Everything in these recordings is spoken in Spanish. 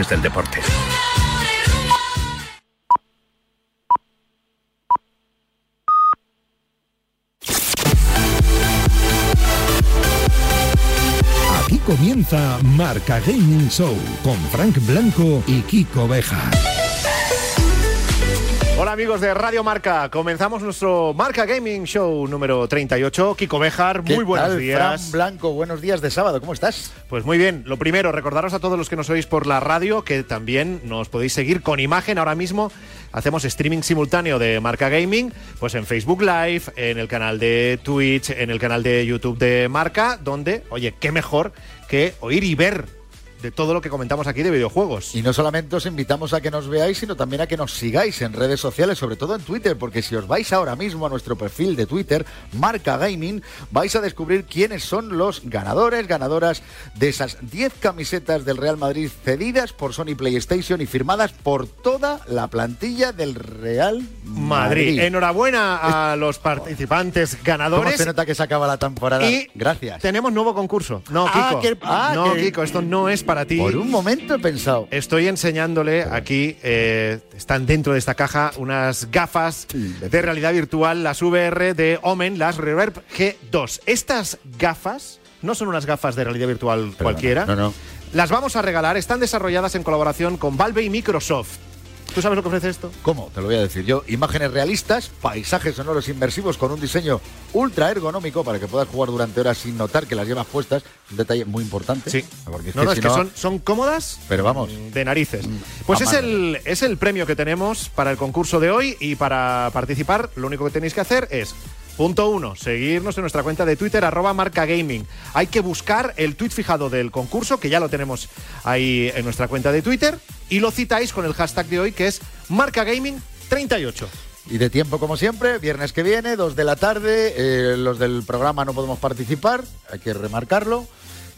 del deporte. Aquí comienza Marca Gaming Show con Frank Blanco y Kiko Beja. Hola amigos de Radio Marca, comenzamos nuestro Marca Gaming Show número 38. Kiko Bejar, muy buenos tal, días. Fran Blanco, buenos días de sábado, ¿cómo estás? Pues muy bien, lo primero, recordaros a todos los que nos oís por la radio que también nos podéis seguir con imagen ahora mismo. Hacemos streaming simultáneo de Marca Gaming, pues en Facebook Live, en el canal de Twitch, en el canal de YouTube de Marca, donde, oye, qué mejor que oír y ver de todo lo que comentamos aquí de videojuegos. Y no solamente os invitamos a que nos veáis, sino también a que nos sigáis en redes sociales, sobre todo en Twitter, porque si os vais ahora mismo a nuestro perfil de Twitter, Marca Gaming, vais a descubrir quiénes son los ganadores, ganadoras de esas 10 camisetas del Real Madrid cedidas por Sony PlayStation y firmadas por toda la plantilla del Real Madrid. Madrid. Enhorabuena a los participantes ¿Cómo ganadores. se nota que se acaba la temporada? Y Gracias. tenemos nuevo concurso. No, Ah, Kiko. que- ah, no, que- Kiko, esto no es para ti. Por un momento he pensado. Estoy enseñándole aquí, eh, están dentro de esta caja, unas gafas de realidad virtual, las VR de Omen, las Reverb G2. Estas gafas no son unas gafas de realidad virtual cualquiera. no, no. Las vamos a regalar, están desarrolladas en colaboración con Valve y Microsoft. ¿Tú sabes lo que ofrece esto? ¿Cómo? Te lo voy a decir yo. Imágenes realistas, paisajes sonoros inmersivos con un diseño ultra ergonómico para que puedas jugar durante horas sin notar que las llevas puestas. Un detalle muy importante. Sí. Porque es no, que no, si es que son, son cómodas Pero vamos. de narices. Mm, Pues es el, es el premio que tenemos para el concurso de hoy y para participar lo único que tenéis que hacer es, punto uno, seguirnos en nuestra cuenta de Twitter, arroba marca gaming. Hay que buscar el tweet fijado del concurso, que ya lo tenemos ahí en nuestra cuenta de Twitter, y lo citáis con el hashtag de hoy, que es marca gaming 38. Y de tiempo como siempre, viernes que viene, dos de la tarde, eh, los del programa no podemos participar, hay que remarcarlo.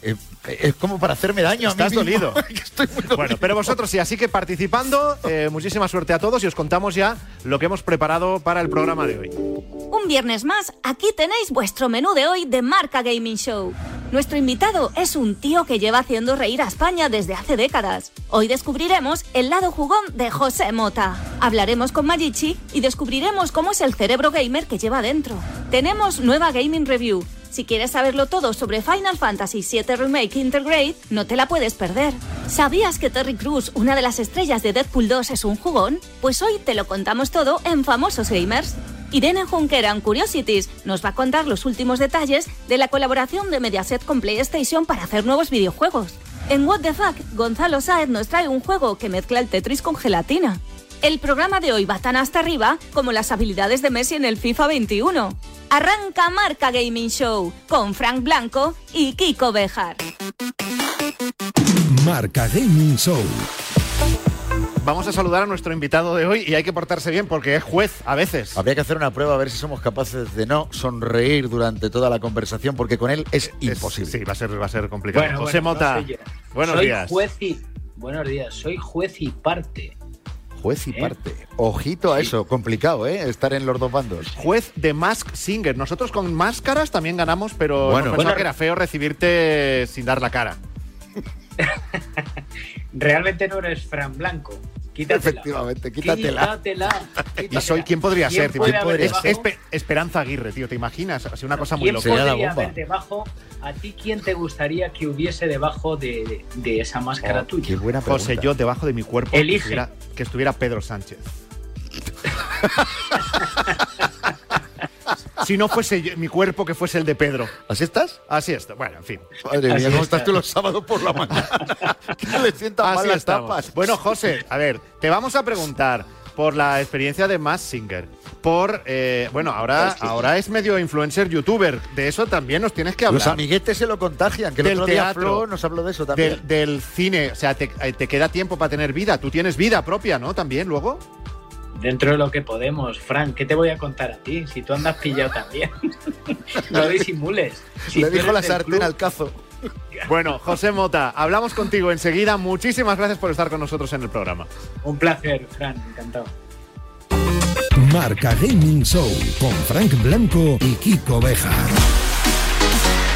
Eh, es como para hacerme daño Estás a mí dolido. Estoy muy dolido. Bueno, pero vosotros sí, así que participando, eh, muchísima suerte a todos y os contamos ya lo que hemos preparado para el programa de hoy. Un viernes más, aquí tenéis vuestro menú de hoy de Marca Gaming Show. Nuestro invitado es un tío que lleva haciendo reír a España desde hace décadas. Hoy descubriremos el lado jugón de José Mota. Hablaremos con Magichi y descubriremos cómo es el cerebro gamer que lleva dentro. Tenemos nueva Gaming Review. Si quieres saberlo todo sobre Final Fantasy VII Remake Intergrade, no te la puedes perder. ¿Sabías que Terry Crews, una de las estrellas de Deadpool 2, es un jugón? Pues hoy te lo contamos todo en Famosos Gamers. Irene Junquera en Curiosities nos va a contar los últimos detalles de la colaboración de Mediaset con PlayStation para hacer nuevos videojuegos. En What the Fuck, Gonzalo Saez nos trae un juego que mezcla el Tetris con gelatina. El programa de hoy va tan hasta arriba como las habilidades de Messi en el FIFA 21. Arranca Marca Gaming Show con Frank Blanco y Kiko Bejar. Marca Gaming Show. Vamos a saludar a nuestro invitado de hoy y hay que portarse bien porque es juez a veces. Habría que hacer una prueba a ver si somos capaces de no sonreír durante toda la conversación, porque con él es Es- imposible. sí, va a ser, va a ser complicado. Bueno, José bueno, Mota, no buenos soy días. Juez y, buenos días, soy juez y parte. Juez y ¿Eh? parte. Ojito a Sí. eso, complicado, ¿eh? Estar en los dos bandos. Juez de Mask Singer. Nosotros con máscaras también ganamos, pero Bueno. que era feo recibirte sin dar la cara. Realmente no eres Fran Blanco. Quítatela. Efectivamente, quítatela. Quítatela. ¿Y soy quién podría ¿Quién ser? tío? puede ¿Quién haber podría debajo? ser? Espe- Esperanza Aguirre, tío, ¿te imaginas? Ha sido una cosa muy ¿Quién loca. Sería la podría bomba. haber debajo? ¿A ti quién te gustaría que hubiese debajo de, de- esa máscara Oh, tuya? qué buena pregunta. José, yo debajo de mi cuerpo que Elige. estuviera, que estuviera Pedro Sánchez. si no fuese yo- mi cuerpo, que fuese el de Pedro. ¿Así estás? Así está. Bueno, en fin. Madre mía, ¿cómo está. estás tú los sábados por la mañana? que le sientan mal las estamos. tapas. Bueno, José, a ver, te vamos a preguntar por la experiencia de Mass Singer. Por, eh, bueno, ahora, Es que- ahora es medio influencer youtuber. De eso también nos tienes que hablar. Los amiguetes se lo contagian, que el Del otro día teatro. Flo nos habló de eso también. del, del cine, o sea, te, eh, te queda tiempo para tener vida. Tú tienes vida propia, ¿no? También luego. Dentro de lo que podemos, Fran, ¿qué te voy a contar a ti? Si tú andas pillado también. no disimules. Si Le dijo la sartén club, al cazo. Bueno, José Mota, hablamos contigo enseguida. Muchísimas gracias por estar con nosotros en el programa. Un placer, Fran, encantado. Marca Gaming Show con Frank Blanco y Kiko Beja.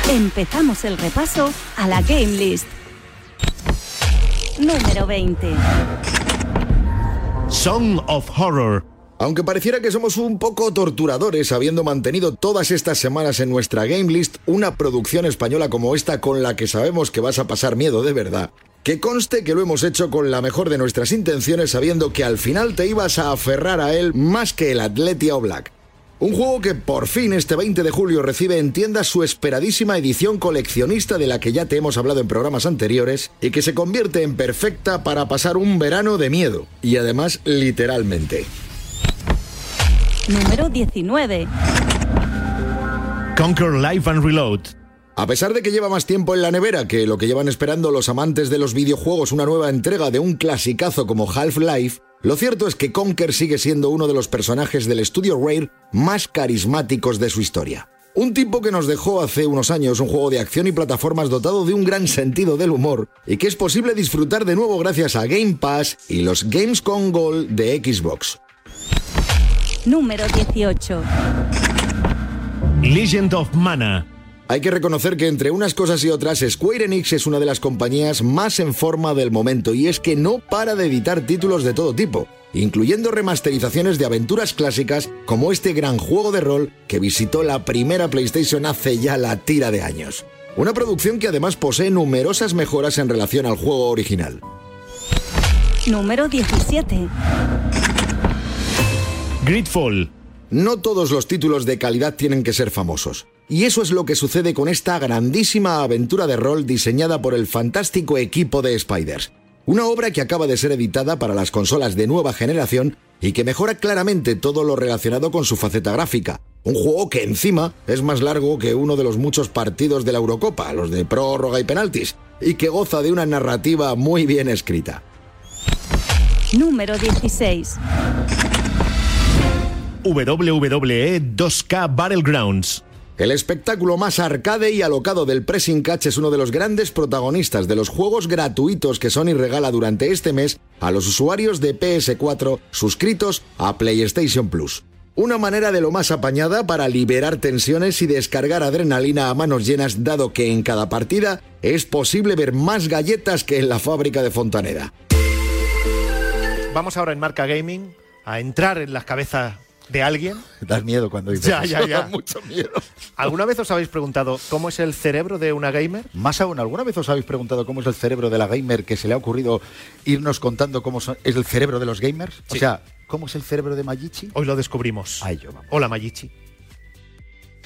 Empezamos el repaso a la Game List. Número 20. Song of Horror. Aunque pareciera que somos un poco torturadores habiendo mantenido todas estas semanas en nuestra game list una producción española como esta con la que sabemos que vas a pasar miedo de verdad, que conste que lo hemos hecho con la mejor de nuestras intenciones sabiendo que al final te ibas a aferrar a él más que el Atletia o Black. Un juego que por fin este 20 de julio recibe en tiendas su esperadísima edición coleccionista de la que ya te hemos hablado en programas anteriores y que se convierte en perfecta para pasar un verano de miedo, y además literalmente. Número 19. Conquer Life and Reload. A pesar de que lleva más tiempo en la nevera que lo que llevan esperando los amantes de los videojuegos una nueva entrega de un clasicazo como Half-Life, lo cierto es que Conker sigue siendo uno de los personajes del estudio Rare más carismáticos de su historia. Un tipo que nos dejó hace unos años un juego de acción y plataformas dotado de un gran sentido del humor y que es posible disfrutar de nuevo gracias a Game Pass y los Gamescom Gold de Xbox. Número 18. Legend of Mana. Hay que reconocer que entre unas cosas y otras, Square Enix es una de las compañías más en forma del momento y es que no para de editar títulos de todo tipo, incluyendo remasterizaciones de aventuras clásicas como este gran juego de rol que visitó la primera PlayStation hace ya la tira de años. Una producción que además posee numerosas mejoras en relación al juego original. Número 17. Gridfall. No todos los títulos de calidad tienen que ser famosos. Y eso es lo que sucede con esta grandísima aventura de rol diseñada por el fantástico equipo de Spiders. Una obra que acaba de ser editada para las consolas de nueva generación y que mejora claramente todo lo relacionado con su faceta gráfica. Un juego que encima es más largo que uno de los muchos partidos de la Eurocopa, los de prórroga y penaltis, y que goza de una narrativa muy bien escrita. Número 16. WWE 2K Battlegrounds. El espectáculo más arcade y alocado del Pressing Catch es uno de los grandes protagonistas de los juegos gratuitos que Sony regala durante este mes a los usuarios de PS4 suscritos a PlayStation Plus. Una manera de lo más apañada para liberar tensiones y descargar adrenalina a manos llenas dado que en cada partida es posible ver más galletas que en la fábrica de Fontaneda. Vamos ahora en Marca Gaming a entrar en las cabezas de alguien. Das miedo cuando dices Ya, ya, ya. mucho miedo. ¿Alguna vez os habéis preguntado cómo es el cerebro de una gamer? Más aún, ¿alguna vez os habéis preguntado cómo es el cerebro de la gamer que se le ha ocurrido irnos contando cómo son- es el cerebro de los gamers? O sea, ¿cómo es el cerebro de Mayichi? Hoy lo descubrimos. A ello vamos. Hola, Mayichi.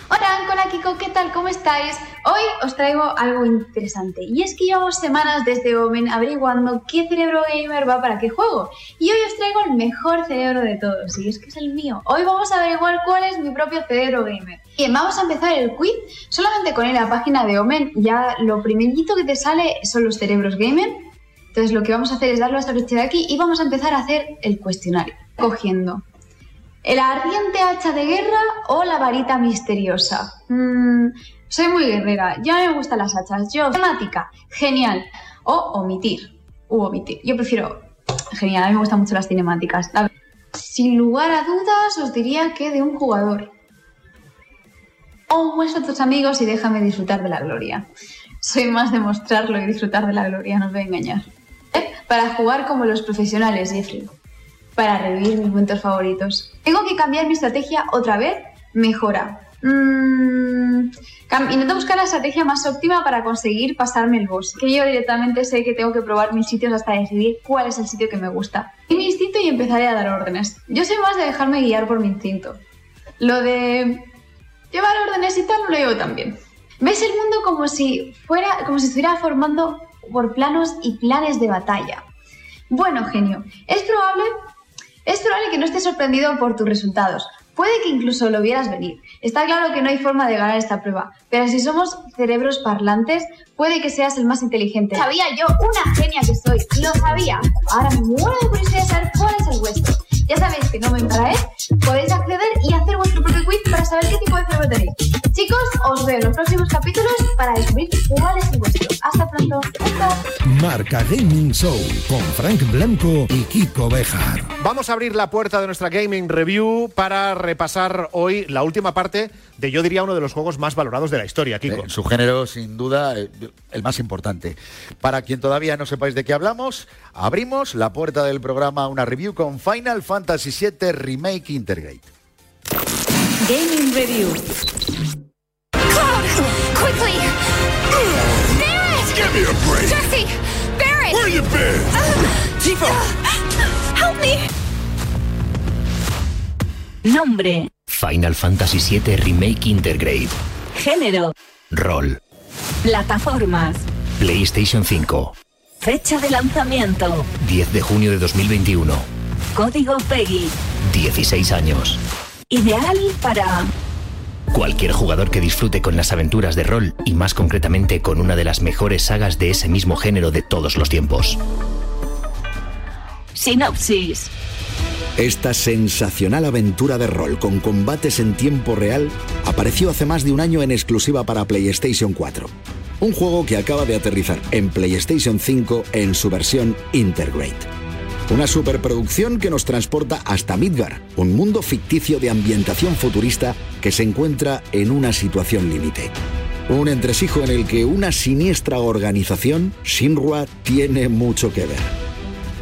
Hola, hola Kiko, ¿qué tal? ¿Cómo estáis? Hoy os traigo algo interesante y es que llevamos semanas desde Omen averiguando qué cerebro gamer va para qué juego y hoy os traigo el mejor cerebro de todos y es que es el mío. Hoy vamos a averiguar cuál es mi propio cerebro gamer. Bien, vamos a empezar el quiz solamente con ir a la página de Omen ya lo primerito que te sale son los cerebros gamer. Entonces lo que vamos a hacer es darle a esta flecha de aquí y vamos a empezar a hacer el cuestionario cogiendo ¿El ardiente hacha de guerra o la varita misteriosa? Mm, soy muy guerrera, ya me gustan las hachas. Yo, temática, genial. O omitir, u omitir. Yo prefiero, genial, a mí me gustan mucho las cinemáticas. Sin lugar a dudas, os diría que de un jugador. O muestra a tus amigos y déjame disfrutar de la gloria. Soy más de mostrarlo y disfrutar de la gloria, no os voy a engañar. ¿Eh? Para jugar como los profesionales, Jeffrey para revivir mis momentos favoritos. Tengo que cambiar mi estrategia otra vez. Mejora. Mm, intento buscar la estrategia más óptima para conseguir pasarme el boss. Que yo directamente sé que tengo que probar mil sitios hasta decidir cuál es el sitio que me gusta. Mi instinto y empezaré a dar órdenes. Yo soy más de dejarme guiar por mi instinto. Lo de llevar órdenes y tal no lo llevo tan bien. Ves el mundo como si fuera, como si estuviera formando por planos y planes de batalla. Bueno, genio, es probable es probable que no estés sorprendido por tus resultados. Puede que incluso lo vieras venir. Está claro que no hay forma de ganar esta prueba, pero si somos cerebros parlantes, puede que seas el más inteligente. Sabía yo, una genia que soy, lo sabía. Ahora me muero de curiosidad saber cuál es el vuestro. Ya sabéis que no me trae, podéis acceder y hacer vuestro propio quiz para saber qué tipo de cerebro tenéis. Chicos, os veo en los próximos capítulos para descubrir cuál es el vuestro. Hasta pronto. Marca Gaming Show con Frank Blanco y Kiko Bejar. Vamos a abrir la puerta de nuestra Gaming Review para repasar hoy la última parte de, yo diría, uno de los juegos más valorados de la historia, Kiko. En su género, sin duda, eh, el más importante. Para quien todavía no sepáis de qué hablamos, abrimos la puerta del programa a una review con Final Fantasy VII Remake Intergrade. Gaming Review. Quickly! Barrett! Give me a break! Jesse! Barrett! Where you been? Tifa! Help me! Nombre. Final Fantasy VII Remake Intergrade. Género. Rol. Plataformas. PlayStation 5. Fecha de lanzamiento. 10 de junio de 2021. Código PEGI. 16 años. Ideal para Cualquier jugador que disfrute con las aventuras de rol y más concretamente con una de las mejores sagas de ese mismo género de todos los tiempos. sinopsis. Esta sensacional aventura de rol con combates en tiempo real apareció hace más de un año en exclusiva para PlayStation 4. Un juego que acaba de aterrizar en PlayStation 5 en su versión Intergrade. Una superproducción que nos transporta hasta Midgar, un mundo ficticio de ambientación futurista que se encuentra en una situación límite. Un entresijo en el que una siniestra organización, Shinra, tiene mucho que ver.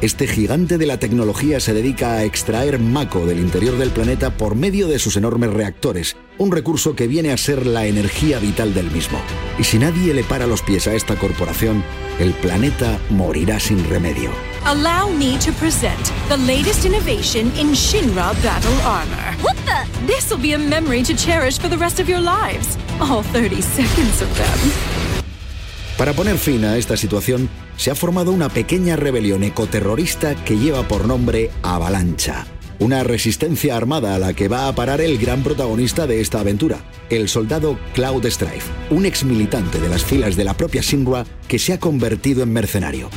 Este gigante de la tecnología se dedica a extraer Mako del interior del planeta por medio de sus enormes reactores, un recurso que viene a ser la energía vital del mismo. Y si nadie le para los pies a esta corporación, el planeta morirá sin remedio. Allow me to present the latest innovation in Shinra battle armor. What the? This will be a memory to cherish for the rest of your lives. All 30 seconds of them. Para poner fin a esta situación, se ha formado una pequeña rebelión ecoterrorista que lleva por nombre Avalancha. Una resistencia armada a la que va a parar el gran protagonista de esta aventura, el soldado Cloud Strife, un ex militante de las filas de la propia Shinra que se ha convertido en mercenario.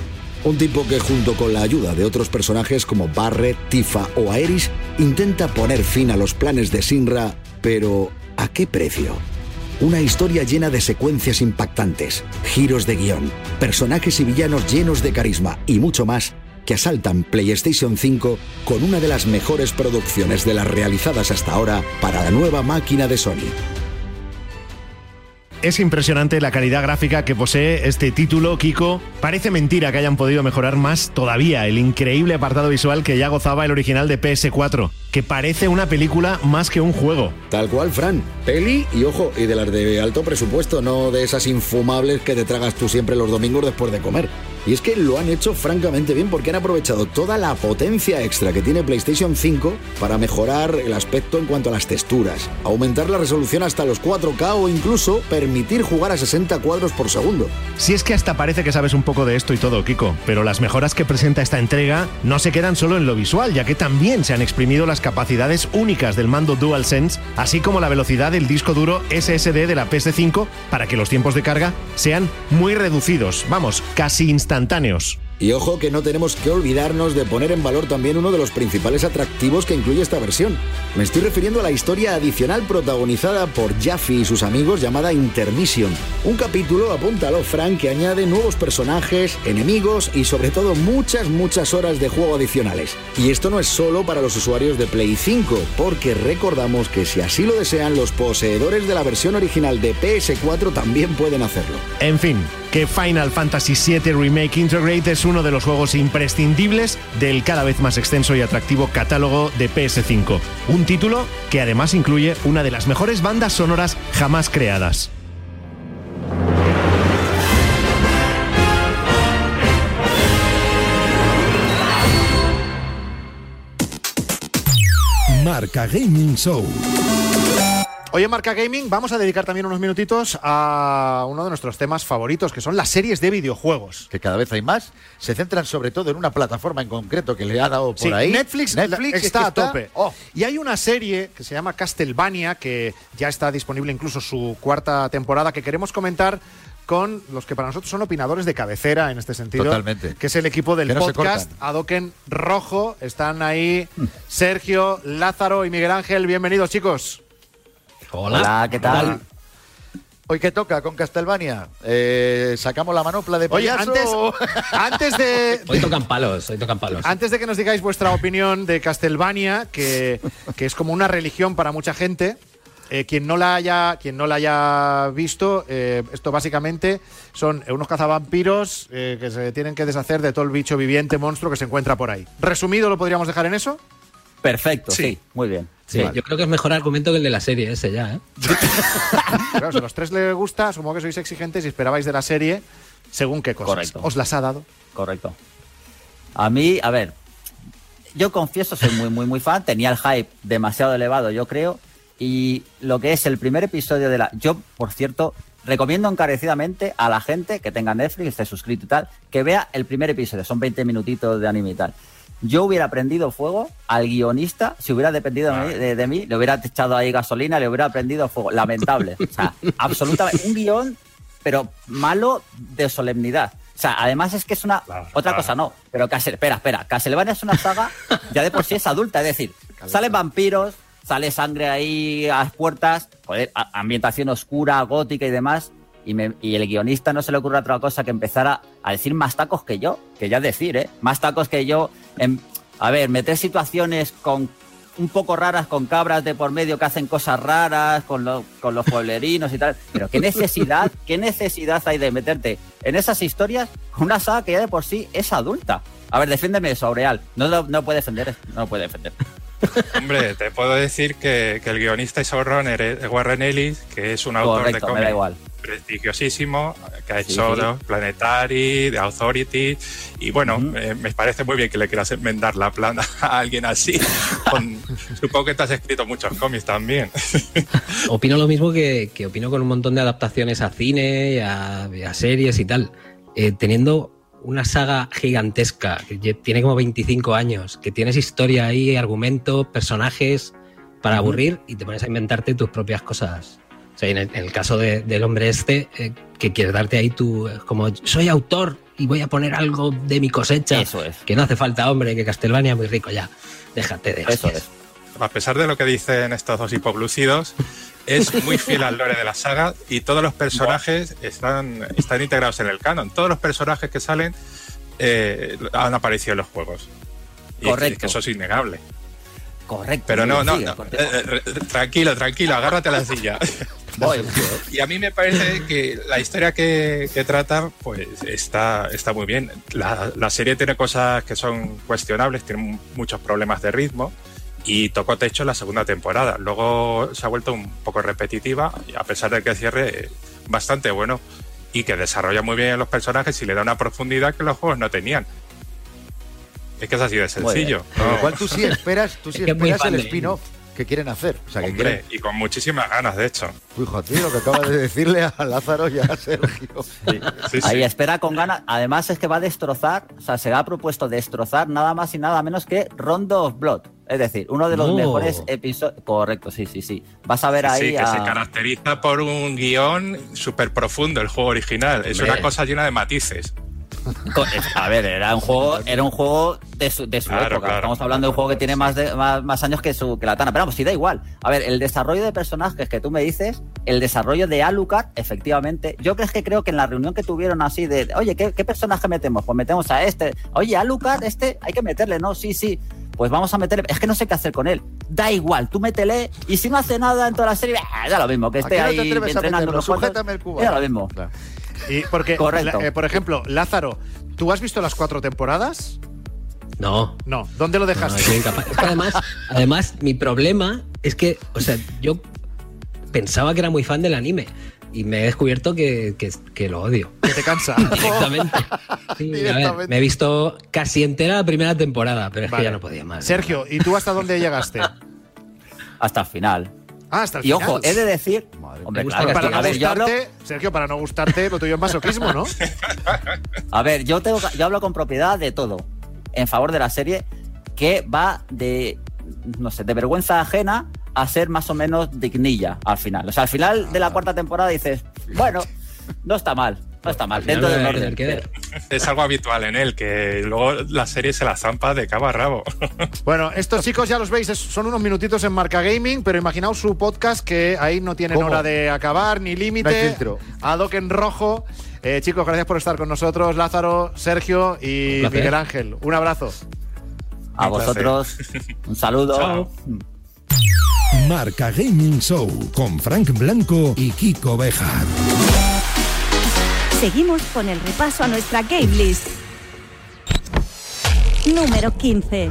Un tipo que junto con la ayuda de otros personajes como Barret, Tifa o Aeris intenta poner fin a los planes de Shinra, pero ¿a qué precio? Una historia llena de secuencias impactantes, giros de guion, personajes y villanos llenos de carisma y mucho más que asaltan PlayStation 5 con una de las mejores producciones de las realizadas hasta ahora para la nueva máquina de Sony. Es impresionante la calidad gráfica que posee este título, Kiko. Parece mentira que hayan podido mejorar más todavía el increíble apartado visual que ya gozaba el original de PS4, que parece una película más que un juego. Tal cual, Fran. Peli y ojo, y de las de alto presupuesto, no de esas infumables que te tragas tú siempre los domingos después de comer. Y es que lo han hecho francamente bien porque han aprovechado toda la potencia extra que tiene PlayStation 5 para mejorar el aspecto en cuanto a las texturas, aumentar la resolución hasta los 4K o incluso permitir jugar a 60 cuadros por segundo. Si es que hasta parece que sabes un poco de esto y todo, Kiko, pero las mejoras que presenta esta entrega no se quedan solo en lo visual, ya que también se han exprimido las capacidades únicas del mando DualSense, así como la velocidad del disco duro SSD de la PS5 para que los tiempos de carga sean muy reducidos, vamos, casi instantáneos. Y ojo que no tenemos que olvidarnos de poner en valor también uno de los principales atractivos que incluye esta versión. Me estoy refiriendo a la historia adicional protagonizada por Jaffe y sus amigos llamada Intermission. Un capítulo, apúntalo Frank, que añade nuevos personajes, enemigos y sobre todo muchas, muchas horas de juego adicionales. Y esto no es solo para los usuarios de Play 5, porque recordamos que si así lo desean, los poseedores de la versión original de PS4 también pueden hacerlo. En fin, que Final Fantasy VII Remake Integrate es uno de los juegos imprescindibles del cada vez más extenso y atractivo catálogo de PS5. Un título que además incluye una de las mejores bandas sonoras jamás creadas. Marca Gaming Show. Hoy en Marca Gaming vamos a dedicar también unos minutitos a uno de nuestros temas favoritos, que son las series de videojuegos. Que cada vez hay más. Se centran sobre todo en una plataforma en concreto que le ha dado por Sí, ahí. Netflix, Netflix es está a tope. Oh, Y hay una serie que se llama Castlevania, que ya está disponible incluso su cuarta temporada, que queremos comentar con los que para nosotros son opinadores de cabecera en este sentido. Totalmente. Que es el equipo del no podcast. Adoken Rojo. Están ahí Sergio, Lázaro y Miguel Ángel. Bienvenidos, chicos. Hola. ¿qué tal? Hoy que toca con Castlevania, Eh, sacamos la manopla de Oye, payaso. antes, antes de, Hoy tocan palos, hoy tocan palos. Antes de que nos digáis vuestra opinión de Castlevania, que, que es como una religión para mucha gente, eh, quien, no la haya, quien no la haya visto, eh, esto básicamente son unos cazavampiros eh, que se tienen que deshacer de todo el bicho viviente, monstruo que se encuentra por ahí. Resumido, ¿lo podríamos dejar en eso? Perfecto, sí, muy bien. Sí, yo creo que es mejor argumento que el de la serie ese ya, ¿eh? Claro, si a los tres les gusta, supongo que sois exigentes y esperabais de la serie según qué cosas. Correcto. ¿Os las ha dado? Correcto. A mí, a ver, yo confieso, soy muy, muy, muy fan. Tenía el hype demasiado elevado, yo creo. Y lo que es el primer episodio de la. Yo, por cierto, recomiendo encarecidamente a la gente que tenga Netflix, esté suscrito y tal, que vea el primer episodio. Son 20 minutitos de anime y tal. Yo hubiera prendido fuego al guionista, si hubiera dependido de mí, de, de mí, le hubiera echado ahí gasolina, le hubiera prendido fuego. Lamentable. O sea, absolutamente. Un guion, pero malo de solemnidad. O sea, además es que es una. otra cosa no. Pero Castle, espera, espera. Castlevania es una saga, ya de por sí es adulta. Es decir, salen vampiros, sale sangre ahí a las puertas, joder, ambientación oscura, gótica y demás. Y, me- y el guionista no se le ocurre otra cosa que empezar a, a decir más tacos que yo, que ya es decir, ¿eh? Más tacos que yo. En, a ver, meter situaciones con un poco raras con cabras de por medio que hacen cosas raras, con, lo- con los pueblerinos y tal. Pero qué necesidad, qué necesidad hay de meterte en esas historias con una saga que ya de por sí es adulta. A ver, defiéndeme eso, Aureal. No lo no puede defender, no lo puede defender. Hombre, te puedo decir que, que el guionista y showrunner es Warren Ellis, que es un autor Correcto, de me da cómic igual. Prestigiosísimo, que ha Sí, hecho sí. los Planetary, The Authority, y bueno, eh, me parece muy bien que le quieras enmendar la plana a alguien así. Con- supongo que te has escrito muchos cómics también. Opino lo mismo que, que opino con un montón de adaptaciones a cine y a, a series y tal. Eh, teniendo una saga gigantesca que tiene como 25 años, que tienes historia ahí, argumentos, personajes para aburrir y te pones a inventarte tus propias cosas. O sea, en el, en el caso de- del hombre este, eh, que quieres darte ahí tu. eh, como soy autor y voy a poner algo de mi cosecha. Eso es. Que no hace falta, hombre, que Castlevania es muy rico ya. Déjate de Eso hostias. A pesar de lo que dicen estos dos hipoglucidos, es muy fiel al lore de la saga y todos los personajes están, están integrados en el canon. Todos los personajes que salen eh, han aparecido en los juegos. Y Correcto. que eso es innegable. Correcto. Pero no, no, Sigue, no. continúa. Eh, eh, tranquilo, tranquilo, agárrate a la silla. Voy. Y a mí me parece que la historia que, que trata, pues está, está muy bien. La, la serie tiene cosas que son cuestionables, tiene muchos problemas de ritmo y tocó techo en la segunda temporada. Luego se ha vuelto un poco repetitiva, y a pesar de que cierre bastante bueno y que desarrolla muy bien los personajes y le da una profundidad que los juegos no tenían. Es que es así de sencillo. Con ¿no? lo cual tú sí esperas, tú sí Es que es muy esperas el spin-off que quieren hacer. O sea, que Hombre, quieren... y con muchísimas ganas, de hecho. Fíjate lo que acabas de decirle a Lázaro y a Sergio. Sí, Ahí sí. espera con ganas. Además es que va a destrozar, o sea, se ha propuesto destrozar nada más y nada menos que Rondo of Blood. Es decir, uno de los No. mejores episodios. Correcto, sí, sí, sí. Vas a ver Sí, ahí sí, que a- se caracteriza por un guion súper profundo el juego original. Es Hombre. una cosa llena de matices. A ver, era un juego, era un juego de su, de su Claro, época. claro. Estamos hablando de un juego que tiene más, de, más, más años que, su, que la Tana. Pero vamos, sí da igual. A ver, el desarrollo de personajes que tú me dices, el desarrollo de Alucard, efectivamente. Yo creo que creo que en la reunión que tuvieron así de, oye, ¿qué, qué personaje metemos? Pues metemos a este. Oye, Alucard, este, hay que meterle, ¿no? Sí, sí. Pues vamos a meterle. Es que no sé qué hacer con él. Da igual, tú métele. Y si no hace nada en toda la serie, ah, da lo mismo. Que ¿A esté qué no ahí te atreves a entrenando Sujétame el cubo. Da lo mismo. Claro. Y porque, Correcto. la- eh, por ejemplo, Lázaro, ¿tú has visto las cuatro temporadas? No, No. ¿Dónde lo No, dejaste? incapaz. Es que además, además, mi problema es que, o sea, yo pensaba que era muy fan del anime y me he descubierto que, que- que lo odio. que te cansa. Directamente. Sí, a ver, Directamente. me he visto casi entera la primera temporada, pero es Vale. que ya no podía más. Sergio, ¿y tú hasta dónde llegaste? Hasta el final. Ah, hasta el Y final. ojo, he de decir. Madre Hombre, claro, para no hablo, Sergio, para no gustarte, lo tuyo es masoquismo, ¿no? a ver, yo, tengo, yo hablo con propiedad de todo. En favor de la serie, que va de. No sé, de vergüenza ajena a ser más o menos dignilla al final. O sea, al final de la cuarta temporada dices, bueno, no está mal. No está mal, dentro del orden. tener que ver. Es algo habitual en él, que luego la serie se la zampa de cabo a rabo. Bueno, estos chicos ya los veis, son unos minutitos en Marca Gaming, pero imaginaos su podcast que ahí no tienen ¿Cómo? hora de acabar ni límite. No. Ad hoc en rojo. Eh, chicos, gracias por estar con nosotros, Lázaro, Sergio y. Miguel Ángel. Un abrazo. A vosotros, un saludo. Chao. Marca Gaming Show con Frank Blanco y Kiko Bejar. Seguimos con el repaso a nuestra game list. Número 15.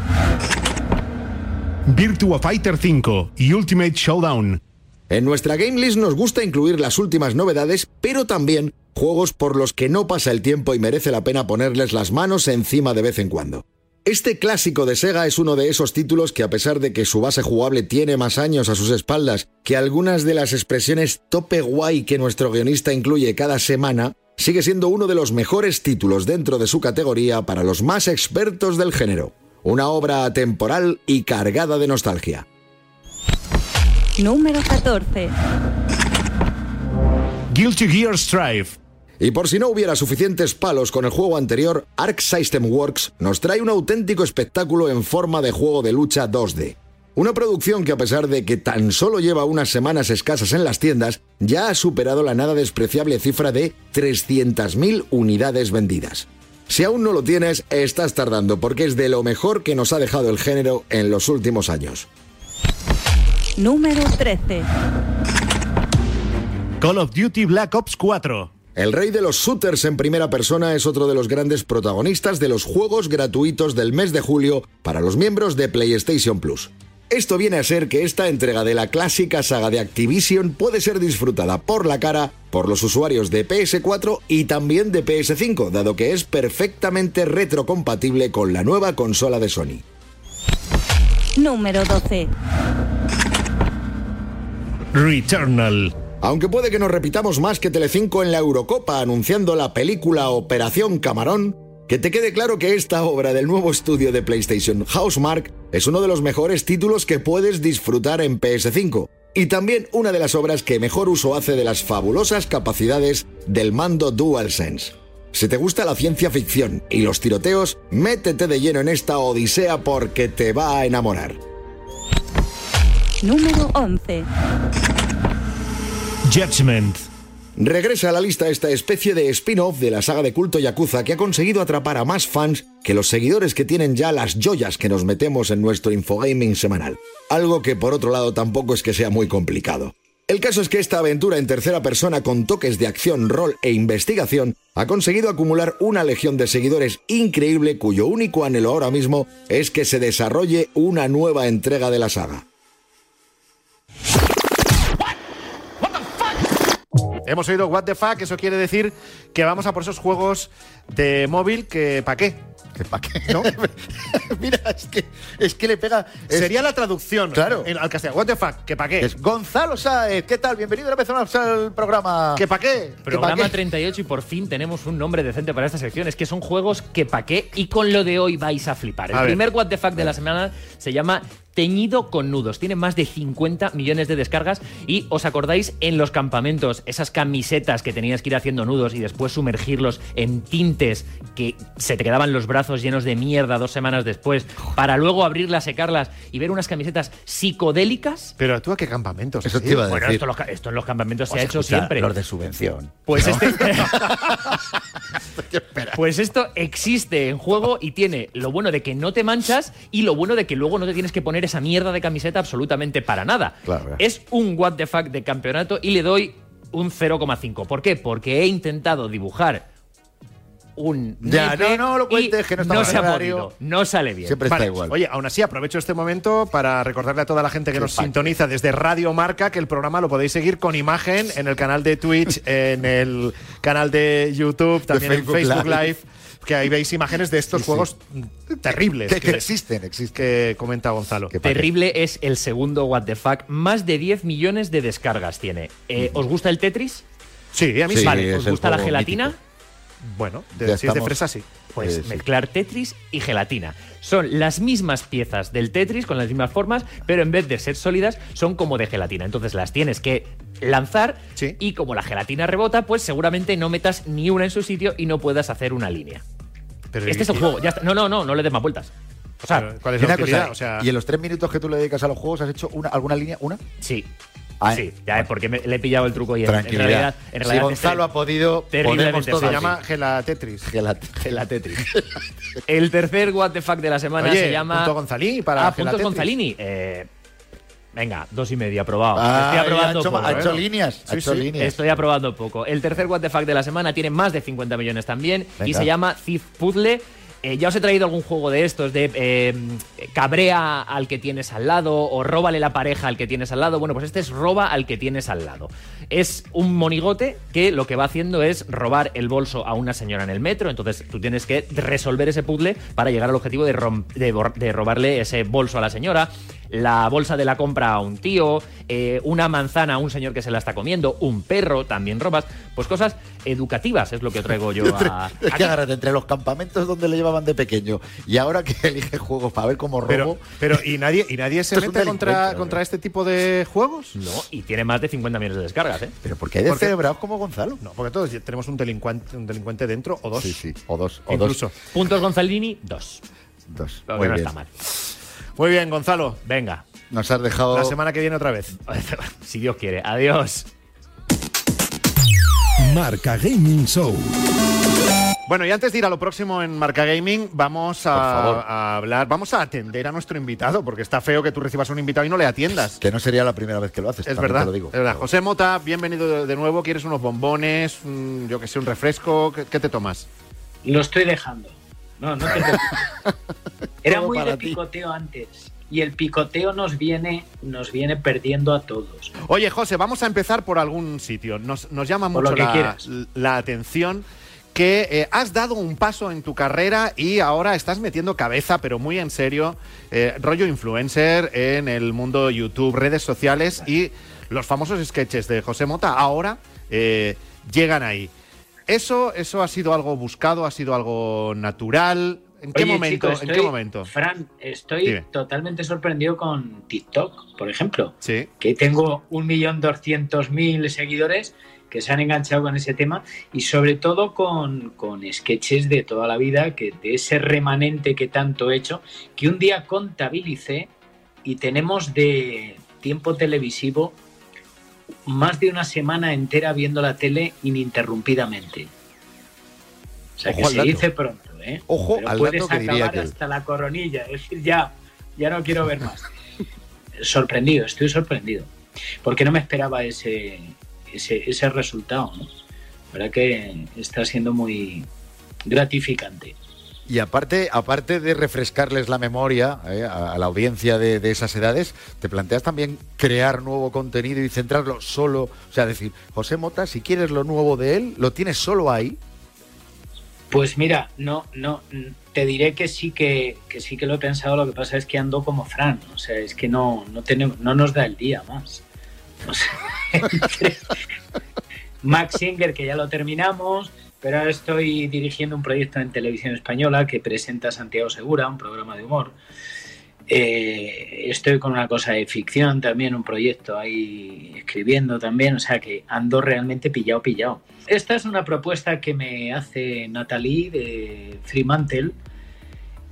Virtua Fighter 5 y Ultimate Showdown. En nuestra game list nos gusta incluir las últimas novedades, pero también juegos por los que no pasa el tiempo y merece la pena ponerles las manos encima de vez en cuando. Este clásico de Sega es uno de esos títulos que a pesar de que su base jugable tiene más años a sus espaldas que algunas de las expresiones tope guay que nuestro guionista incluye cada semana, sigue siendo uno de los mejores títulos dentro de su categoría para los más expertos del género. Una obra atemporal y cargada de nostalgia. Número 14. Guilty Gear Strive. Y por si no hubiera suficientes palos con el juego anterior, Arc System Works nos trae un auténtico espectáculo en forma de juego de lucha 2D. Una producción que a pesar de que tan solo lleva unas semanas escasas en las tiendas, ya ha superado la nada despreciable cifra de 300.000 unidades vendidas. Si aún no lo tienes, estás tardando porque es de lo mejor que nos ha dejado el género en los últimos años. Número 13. Call of Duty Black Ops 4. El rey de los shooters en primera persona es otro de los grandes protagonistas de los juegos gratuitos del mes de julio para los miembros de PlayStation Plus. Esto viene a ser que esta entrega de la clásica saga de Activision puede ser disfrutada por la cara por los usuarios de PS4 y también de PS5, dado que es perfectamente retrocompatible con la nueva consola de Sony. Número 12. Returnal. Aunque puede que nos repitamos más que Telecinco en la Eurocopa anunciando la película Operación Camarón, que te quede claro que esta obra del nuevo estudio de PlayStation Housemark es uno de los mejores títulos que puedes disfrutar en PS5 y también una de las obras que mejor uso hace de las fabulosas capacidades del mando DualSense. Si te gusta la ciencia ficción y los tiroteos, métete de lleno en esta odisea porque te va a enamorar. Número 11. Judgment. Regresa a la lista esta especie de spin-off de la saga de culto Yakuza que ha conseguido atrapar a más fans que los seguidores que tienen ya las joyas que nos metemos en nuestro infogaming semanal. Algo que por otro lado tampoco es que sea muy complicado. El caso es que esta aventura en tercera persona con toques de acción, rol e investigación ha conseguido acumular una legión de seguidores increíble cuyo único anhelo ahora mismo es que se desarrolle una nueva entrega de la saga. Hemos oído What the fuck, eso quiere decir que vamos a por esos juegos de móvil que ¿para qué? ¿Que pa' qué? ¿No? Mira, es que, es que le pega. es- Sería la traducción Claro. en- al castellano. What the fuck, que ¿para qué? es Gonzalo Sáez, ¿qué tal? Bienvenido una vez más al programa. ¿Que para qué? pa' Programa qué? 38 y por fin tenemos un nombre decente para esta sección. Es que son juegos que pa' qué y con lo de hoy vais a flipar. El A ver. primer What the Fuck de la semana se llama Teñido con nudos. Tiene más de 50 millones de descargas y os acordáis en los campamentos, esas camisetas que tenías que ir haciendo nudos y después sumergirlos en tintes que se te quedaban los brazos llenos de mierda dos semanas después para luego abrirlas, secarlas y ver unas camisetas psicodélicas. Pero tú a qué campamentos. Eso te iba a Bueno, decir. esto, en los ca- esto en los campamentos se ha hecho escucha, siempre. Los de subvención. Pues ¿no? este. pues esto existe en juego y tiene lo bueno de que no te manchas y lo bueno de que luego no te tienes que poner esa mierda de camiseta absolutamente para nada. Claro. Es un what the fuck de campeonato y le doy un 0,5. ¿Por qué? Porque he intentado dibujar un. Ya, no, no lo cuentes, que no estamos se en ha podido. No sale bien. Siempre está igual. Oye, aún así aprovecho este momento para recordarle a toda la gente que nos sintoniza desde Radio Marca que el programa lo podéis seguir con imagen en el canal de Twitch, en el canal de YouTube, también Facebook en Facebook Live. Live. Que ahí veis imágenes de estos Sí, sí. juegos terribles que, que existen, existen. que comenta Gonzalo. Terrible es el segundo What the Fuck. Más de 10 millones de descargas tiene. Eh, ¿Os gusta el Tetris? Sí, a mí Sí, vale, ¿os gusta la gelatina? mítico. Bueno, de- si es de fresa, sí. Pues Eh, sí. mezclar Tetris y gelatina. Son las mismas piezas del Tetris con las mismas formas, pero en vez de ser sólidas, son como de gelatina. Entonces las tienes que lanzar y como la gelatina rebota, pues seguramente no metas ni una en su sitio y no puedas hacer una línea. Pero este y- es el y- juego, ya está. No, no, no, no le des más vueltas. O sea, ¿cuál es Y la cosa, O sea, ¿Y en los tres minutos que tú le dedicas a los juegos has hecho una, alguna línea? ¿Una? Sí. Ah, sí, ya es porque me- le he pillado el truco y en, realidad, en Si realidad Gonzalo ha podido, terriblemente podemos todos. se llama Gelatetris. Gelatetris. El tercer What the Fuck de la semana Oye, se llama. punto Gonzalini para Ah, puntos Gelatetris. Gonzalini. Eh, venga, dos y medio, aprobado. Ah, Estoy aprobando ha hecho- poco. ha hecho ¿eh? líneas, ha Sí, hecho sí, líneas. Estoy aprobando poco. El tercer What the Fuck de la semana tiene más de 50 millones también y se llama Thief Puzzle. Eh, ya os he traído algún juego de estos, de eh, cabrea al que tienes al lado o róbale la pareja al que tienes al lado. Bueno, pues este es roba al que tienes al lado. Es un monigote que lo que va haciendo es robar el bolso a una señora en el metro. Entonces tú tienes que resolver ese puzzle para llegar al objetivo de robarle ese bolso a la señora. La bolsa de la compra a un tío, eh, una manzana a un señor que se la está comiendo, un perro, también robas. Pues cosas educativas es lo que traigo yo a, Es que agárrate entre los campamentos donde le llevaban de pequeño y ahora que elige juegos para ver cómo robo. Pero, pero ¿y nadie, y nadie se mete contra, contra este tipo de juegos? No, y tiene más de 50 millones de descargas, ¿eh? Pero ¿por qué hay de Porque- celebrados como Gonzalo? No, porque todos tenemos un delincuente, un delincuente dentro o dos. Sí, sí, o dos, o Incluso. dos. Puntos Gonzalini, dos. Dos. Muy no bien. está mal. Muy bien, Gonzalo. Venga, Nos has dejado. La semana que viene otra vez. si Dios quiere. Adiós. Marca Gaming Show. Bueno, y antes de ir a lo próximo en Marca Gaming, vamos a, a hablar, vamos a atender a nuestro invitado, porque está feo que tú recibas un invitado y no le atiendas. Que no sería la primera vez que lo haces. Es verdad, Te lo digo. es verdad. José Mota, bienvenido de, de nuevo. ¿Quieres unos bombones? un- yo que sé, un refresco? ¿Qué, qué te tomas? Lo estoy dejando. No, no te preocupes. Era muy de ti. picoteo antes. Y el picoteo nos viene, nos viene perdiendo a todos. Oye, José, vamos a empezar por algún sitio. Nos, nos llama Por mucho la, la atención que eh, has dado un paso en tu carrera y ahora estás metiendo cabeza, pero muy en serio, eh, rollo influencer en el mundo YouTube, redes sociales y los famosos sketches de José Mota ahora eh, llegan ahí. ¿Eso, ¿Eso ha sido algo buscado? ¿Ha sido algo natural? ¿En qué momento? chico, ¿En qué momento? Fran, estoy Dime. totalmente sorprendido con TikTok, por ejemplo. Sí. Que tengo un millón doscientos mil seguidores que se han enganchado con ese tema y sobre todo con, con sketches de toda la vida, que de ese remanente que tanto he hecho, que un día contabilicé y tenemos de tiempo televisivo más de una semana entera viendo la tele ininterrumpidamente. O sea, que Ojo al se dato. dice pronto, ¿eh? Ojo Pero al puedes dato que diría acabar hasta la coronilla, es decir, ya, ya no quiero ver más. sorprendido, estoy sorprendido, porque no me esperaba ese, ese, ese resultado, ¿no? La verdad que está siendo muy gratificante. Y aparte, aparte de refrescarles la memoria eh, a, la audiencia de, de esas edades, te planteas también crear nuevo contenido y centrarlo solo. O sea, decir, José Mota, si quieres lo nuevo de él, lo tienes solo ahí. Pues mira, no, no, te diré que sí que, que sí que lo he pensado, lo que pasa es que ando como Fran, o sea, es que no, no tenemos, no nos da el día más. Max Singer, que ya lo terminamos, pero estoy dirigiendo un proyecto en televisión española que presenta Santiago Segura, un programa de humor. Eh, estoy con una cosa de ficción también, un proyecto ahí escribiendo también, o sea que ando realmente pillado, pillado. Esta es una propuesta que me hace Natalie de Fremantle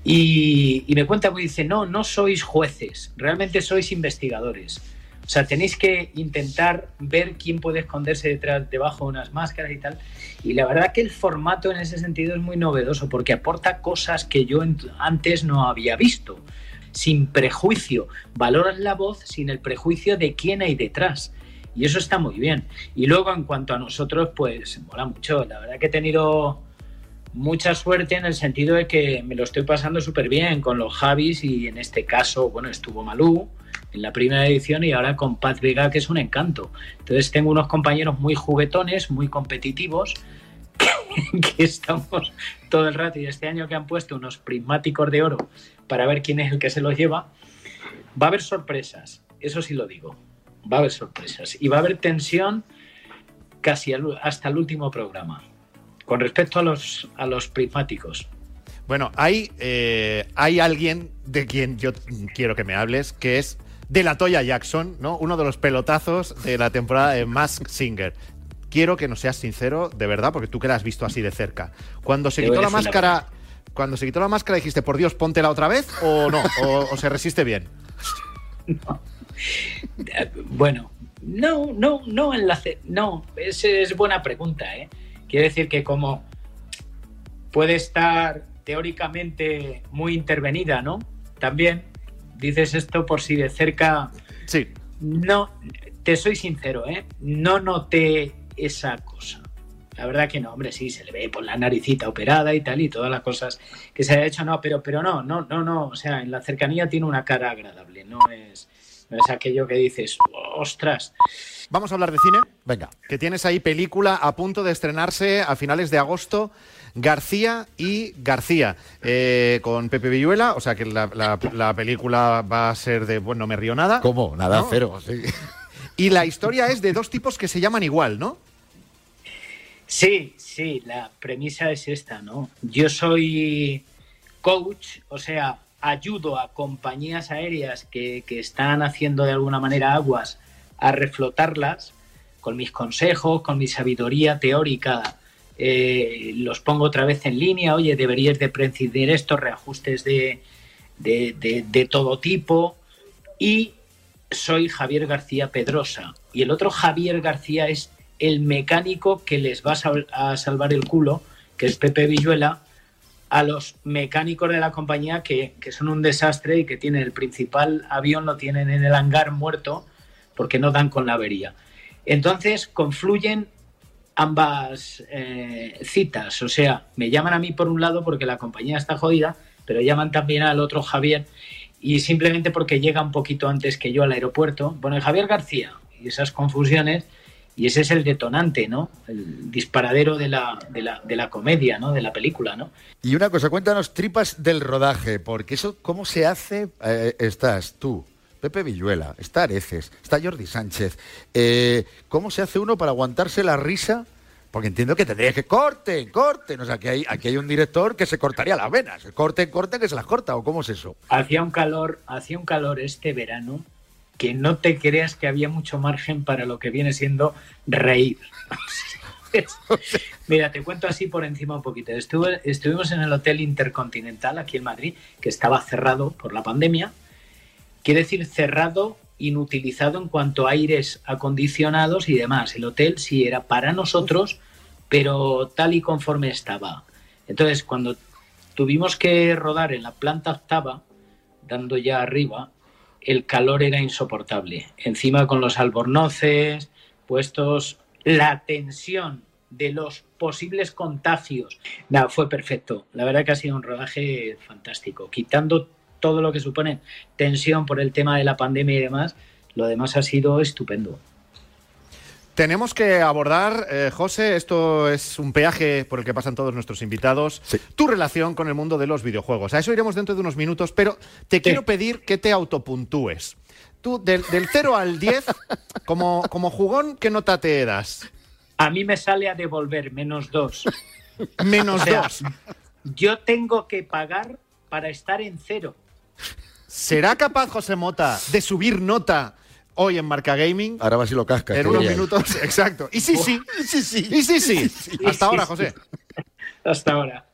y, y me cuenta, me dice, no, no sois jueces, realmente sois investigadores. O sea, tenéis que intentar ver quién puede esconderse detrás, debajo de unas máscaras y tal. Y la verdad que el formato en ese sentido es muy novedoso porque aporta cosas que yo antes no había visto. Sin prejuicio. Valoras la voz sin el prejuicio de quién hay detrás. Y eso está muy bien. Y luego, en cuanto a nosotros, pues mola mucho. La verdad que he tenido mucha suerte en el sentido de que me lo estoy pasando súper bien con los Javis y en este caso, bueno, estuvo Malú en la primera edición y ahora con Paz Vega, que es un encanto. Entonces tengo unos compañeros muy juguetones, muy competitivos, que estamos todo el rato y este año que han puesto unos prismáticos de oro para ver quién es el que se los lleva, va a haber sorpresas, eso sí lo digo, va a haber sorpresas y va a haber tensión casi hasta el último programa con respecto a los, a los prismáticos. Bueno, hay, eh, hay alguien de quien yo quiero que me hables, que es de la Toya Jackson, ¿no? Uno de los pelotazos de la temporada de Mask Singer. Quiero que nos seas sincero, de verdad, porque tú que la has visto así de cerca. Cuando se Te quitó la máscara, cuando se quitó la máscara dijiste, por Dios, póntela otra vez o no, o, o se resiste bien. Bueno, no, no, no enlace. No, es, es buena pregunta, ¿eh? Quiere decir que como puede estar teóricamente muy intervenida, ¿no? También dices esto por si de cerca. Sí. No, te soy sincero, ¿eh? No noté esa cosa. La verdad que no, hombre, sí, se le ve por la naricita operada y tal, y todas las cosas que se ha hecho, no, pero, pero no, no, no, no. O sea, en la cercanía tiene una cara agradable, no es, no es aquello que dices, ostras. Vamos a hablar de cine. Venga. Que tienes ahí película a punto de estrenarse a finales de agosto. García y García, eh, con Pepe Villuela, o sea que la, la- la película va a ser de, bueno, no me río nada. ¿Cómo? Nada, ¿No? cero. sí. Y la historia es de dos tipos que se llaman igual, ¿no? Sí, sí, la premisa es esta, ¿no? Yo soy coach, o sea, ayudo a compañías aéreas que, que están haciendo de alguna manera aguas a reflotarlas con mis consejos, con mi sabiduría teórica. Eh, los pongo otra vez en línea, oye, deberías de prescindir estos reajustes de, de, todo tipo. Y soy Javier García Pedrosa. Y el otro Javier García es el mecánico que les va a salvar el culo, que es Pepe Villuela, a los mecánicos de la compañía que, que son un desastre y que tienen el principal avión, lo tienen en el hangar muerto porque no dan con la avería. Entonces confluyen ambas eh, citas, o sea, me llaman a mí por un lado porque la compañía está jodida, pero llaman también al otro Javier y simplemente porque llega un poquito antes que yo al aeropuerto, bueno, el Javier García y esas confusiones, y ese es el detonante, ¿no? El disparadero de la, de la, de la comedia, ¿no? De la película, ¿no? Y una cosa, cuéntanos tripas del rodaje, porque eso, ¿cómo se hace? Eh, estás tú, Pepe Villuela, está Areces, está Jordi Sánchez. Eh, ¿Cómo se hace uno para aguantarse la risa? Porque entiendo que tendría que corten, corten. O sea, que hay, aquí hay un director que se cortaría las venas. Corten, corten, que se las corta. ¿O cómo es eso? Hacía un calor, hacía un calor este verano que no te creas que había mucho margen para lo que viene siendo reír. Mira, te cuento así por encima un poquito. Estuve, estuvimos en el Hotel Intercontinental aquí en Madrid, que estaba cerrado por la pandemia. Quiere decir cerrado, inutilizado en cuanto a aires acondicionados y demás. El hotel sí era para nosotros, pero tal y conforme estaba. Entonces, cuando tuvimos que rodar en la planta octava, dando ya arriba, el calor era insoportable. Encima con los albornoces puestos, la tensión de los posibles contagios. Nada, fue perfecto. La verdad que ha sido un rodaje fantástico. Quitando todo lo que supone tensión por el tema de la pandemia y demás, lo demás ha sido estupendo. Tenemos que abordar, eh, José, esto es un peaje por el que pasan todos nuestros invitados, tu relación con el mundo de los videojuegos. A eso iremos dentro de unos minutos, pero te quiero pedir que te autopuntúes. Tú, del, del 0 al 10, como, como jugón, ¿qué nota te das? A mí me sale a devolver menos dos. Menos O sea, dos. Yo tengo que pagar para estar en cero. ¿Será capaz José Mota de subir nota hoy en Marca Gaming? Ahora va si lo cascas. En unos minutos, exacto. Y sí, sí. Y sí, sí. Y sí, sí. Hasta ahora. José. Hasta ahora.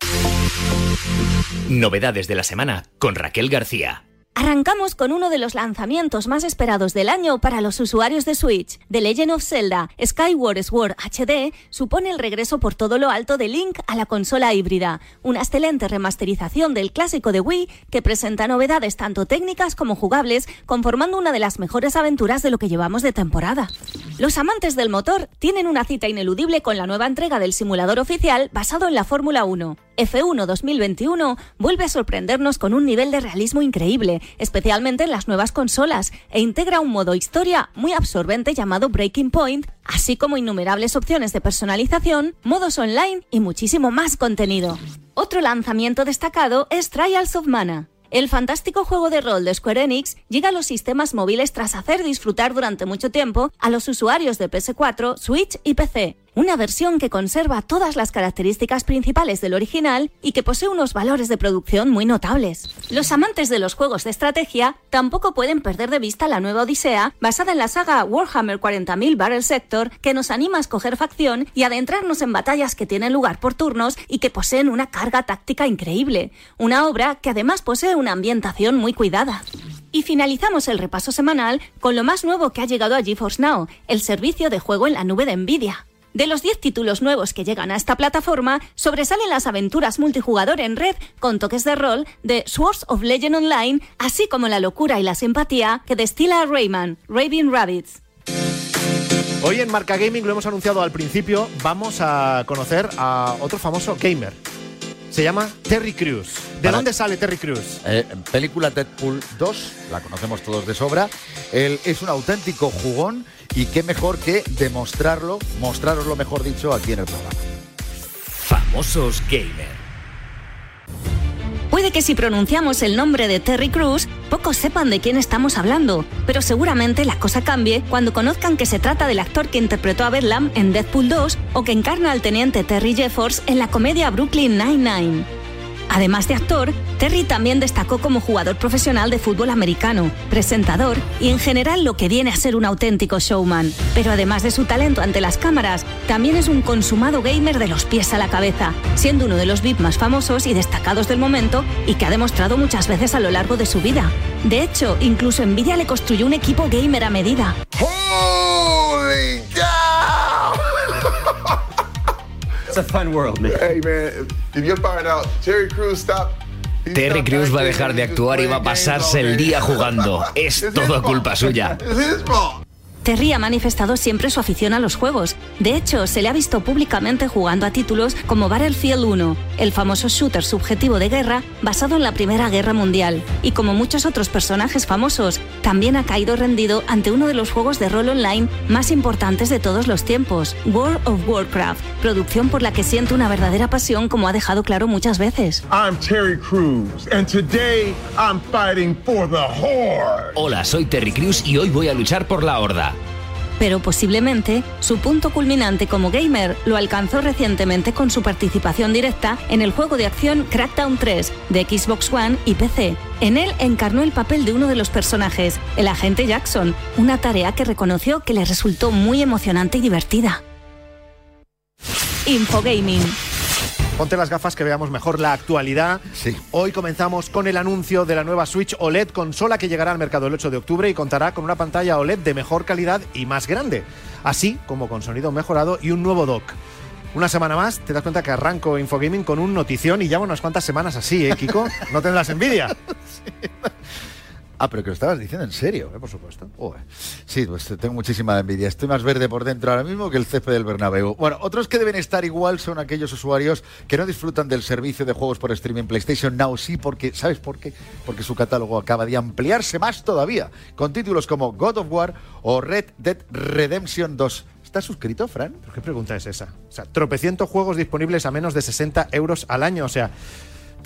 Novedades de la semana con Raquel García. Arrancamos con uno de los lanzamientos más esperados del año para los usuarios de Switch. The Legend of Zelda Skyward Sword HD supone el regreso por todo lo alto de Link a la consola híbrida, una excelente remasterización del clásico de Wii que presenta novedades tanto técnicas como jugables, conformando una de las mejores aventuras de lo que llevamos de temporada. Los amantes del motor tienen una cita ineludible con la nueva entrega del simulador oficial basado en la Fórmula 1. F1 2021 vuelve a sorprendernos con un nivel de realismo increíble, especialmente en las nuevas consolas, e integra un modo historia muy absorbente llamado Breaking Point, así como innumerables opciones de personalización, modos online y muchísimo más contenido. Otro lanzamiento destacado es Trials of Mana. El fantástico juego de rol de Square Enix llega a los sistemas móviles tras hacer disfrutar durante mucho tiempo a los usuarios de PS4, Switch y PC. Una versión que conserva todas las características principales del original y que posee unos valores de producción muy notables. Los amantes de los juegos de estrategia tampoco pueden perder de vista la nueva Odisea, basada en la saga Warhammer 40.000 Battle Sector, que nos anima a escoger facción y adentrarnos en batallas que tienen lugar por turnos y que poseen una carga táctica increíble. Una obra que además posee una ambientación muy cuidada. Y finalizamos el repaso semanal con lo más nuevo que ha llegado a GeForce Now, el servicio de juego en la nube de Nvidia. De los 10 títulos nuevos que llegan a esta plataforma, sobresalen las aventuras multijugador en red con toques de rol de Swords of Legend Online, así como la locura y la simpatía que destila Rayman, Raving Rabbits. Hoy en Marca Gaming, lo hemos anunciado al principio, vamos a conocer a otro famoso gamer. Se llama Terry Crews. ¿De Para- dónde sale Terry Crews? Eh, película Deadpool 2, la conocemos todos de sobra. Él es un auténtico jugón y qué mejor que demostrarlo, mostraroslo mejor dicho aquí en el programa. Famosos Gamer. Puede que si pronunciamos el nombre de Terry Crews, pocos sepan de quién estamos hablando, pero seguramente la cosa cambie cuando conozcan que se trata del actor que interpretó a Bedlam en Deadpool 2 o que encarna al teniente Terry Jeffords en la comedia Brooklyn Nine-Nine. Además de actor, Terry también destacó como jugador profesional de fútbol americano, presentador y en general lo que viene a ser un auténtico showman. Pero además de su talento ante las cámaras, también es un consumado gamer de los pies a la cabeza, siendo uno de los VIP más famosos y destacados del momento y que ha demostrado muchas veces a lo largo de su vida. De hecho, incluso Nvidia le construyó un equipo gamer a medida. It's a fun world, man. Hey, man, if you're finding out Terry Crews stopped. Terry Crews va a dejar de actuar y va a pasarse el día jugando. Es todo culpa suya. Terry ha manifestado siempre su afición a los juegos. De hecho, se le ha visto públicamente jugando a títulos como Battlefield 1, el famoso shooter subjetivo de guerra basado en la Primera Guerra Mundial. Y como muchos otros personajes famosos, también ha caído rendido ante uno de los juegos de rol online más importantes de todos los tiempos, World of Warcraft, producción por la que siente una verdadera pasión como ha dejado claro muchas veces. I'm Terry Crews, and today I'm fighting for the Horde. Hola, soy Terry Crews y hoy voy a luchar por la horda. Pero posiblemente su punto culminante como gamer lo alcanzó recientemente con su participación directa en el juego de acción Crackdown 3 de Xbox One y PC. En él encarnó el papel de uno de los personajes, el agente Jackson, una tarea que reconoció que le resultó muy emocionante y divertida. Infogaming. Ponte las gafas que veamos mejor la actualidad. Hoy comenzamos con el anuncio de la nueva Switch OLED, consola que llegará al mercado el 8 de octubre y contará con una pantalla OLED de mejor calidad y más grande, así como con sonido mejorado y un nuevo dock. Una semana más, te das cuenta que arranco Infogaming con un notición y llevo unas cuantas semanas así, ¿eh, Kiko? No tendrás envidia. Ah, pero que lo estabas diciendo en serio. por supuesto. Sí, pues tengo muchísima envidia. Estoy más verde por dentro ahora mismo que el césped del Bernabéu. Bueno, otros que deben estar igual son aquellos usuarios que no disfrutan del servicio de juegos por streaming PlayStation Now. Sí, porque, ¿sabes por qué? Porque su catálogo acaba de ampliarse más todavía, con títulos como God of War o Red Dead Redemption 2. ¿Estás suscrito, Fran? ¿Pero qué pregunta es esa? O sea, tropecientos juegos disponibles a menos de 60 euros al año. O sea,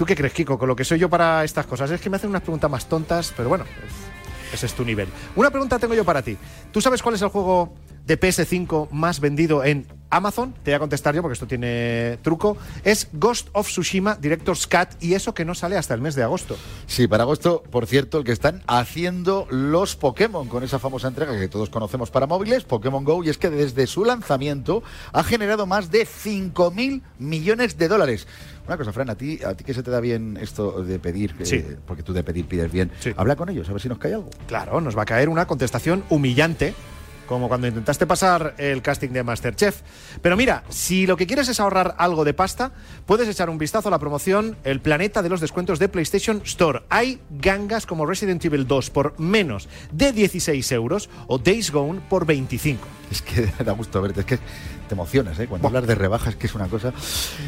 ¿tú qué crees, Kiko? Con lo que soy yo para estas cosas. Es que me hacen unas preguntas más tontas, pero bueno, es- ese es tu nivel. Una pregunta tengo yo para ti. ¿Tú sabes cuál es el juego de PS5 más vendido en Amazon? Te voy a contestar yo porque esto tiene truco. Es Ghost of Tsushima Director's Cut y eso que no sale hasta el mes de agosto. Sí, para agosto, por cierto, el que están haciendo los Pokémon con esa famosa entrega que todos conocemos para móviles, Pokémon Go, y es que desde su lanzamiento ha generado más de 5.000 millones de dólares. Una cosa, Fran, a ti, a ti que se te da bien esto de pedir, eh, Sí. porque tú de pedir pides bien, habla con ellos, a ver si nos cae algo. Claro, nos va a caer una contestación humillante, como cuando intentaste pasar el casting de Masterchef. Pero mira, si lo que quieres es ahorrar algo de pasta, puedes echar un vistazo a la promoción El Planeta de los Descuentos de PlayStation Store. Hay gangas como Resident Evil 2 por menos de 16 euros o Days Gone por 25. Es que da gusto verte, es que te emocionas, ¿eh? Cuando hablas de rebajas, que es una cosa.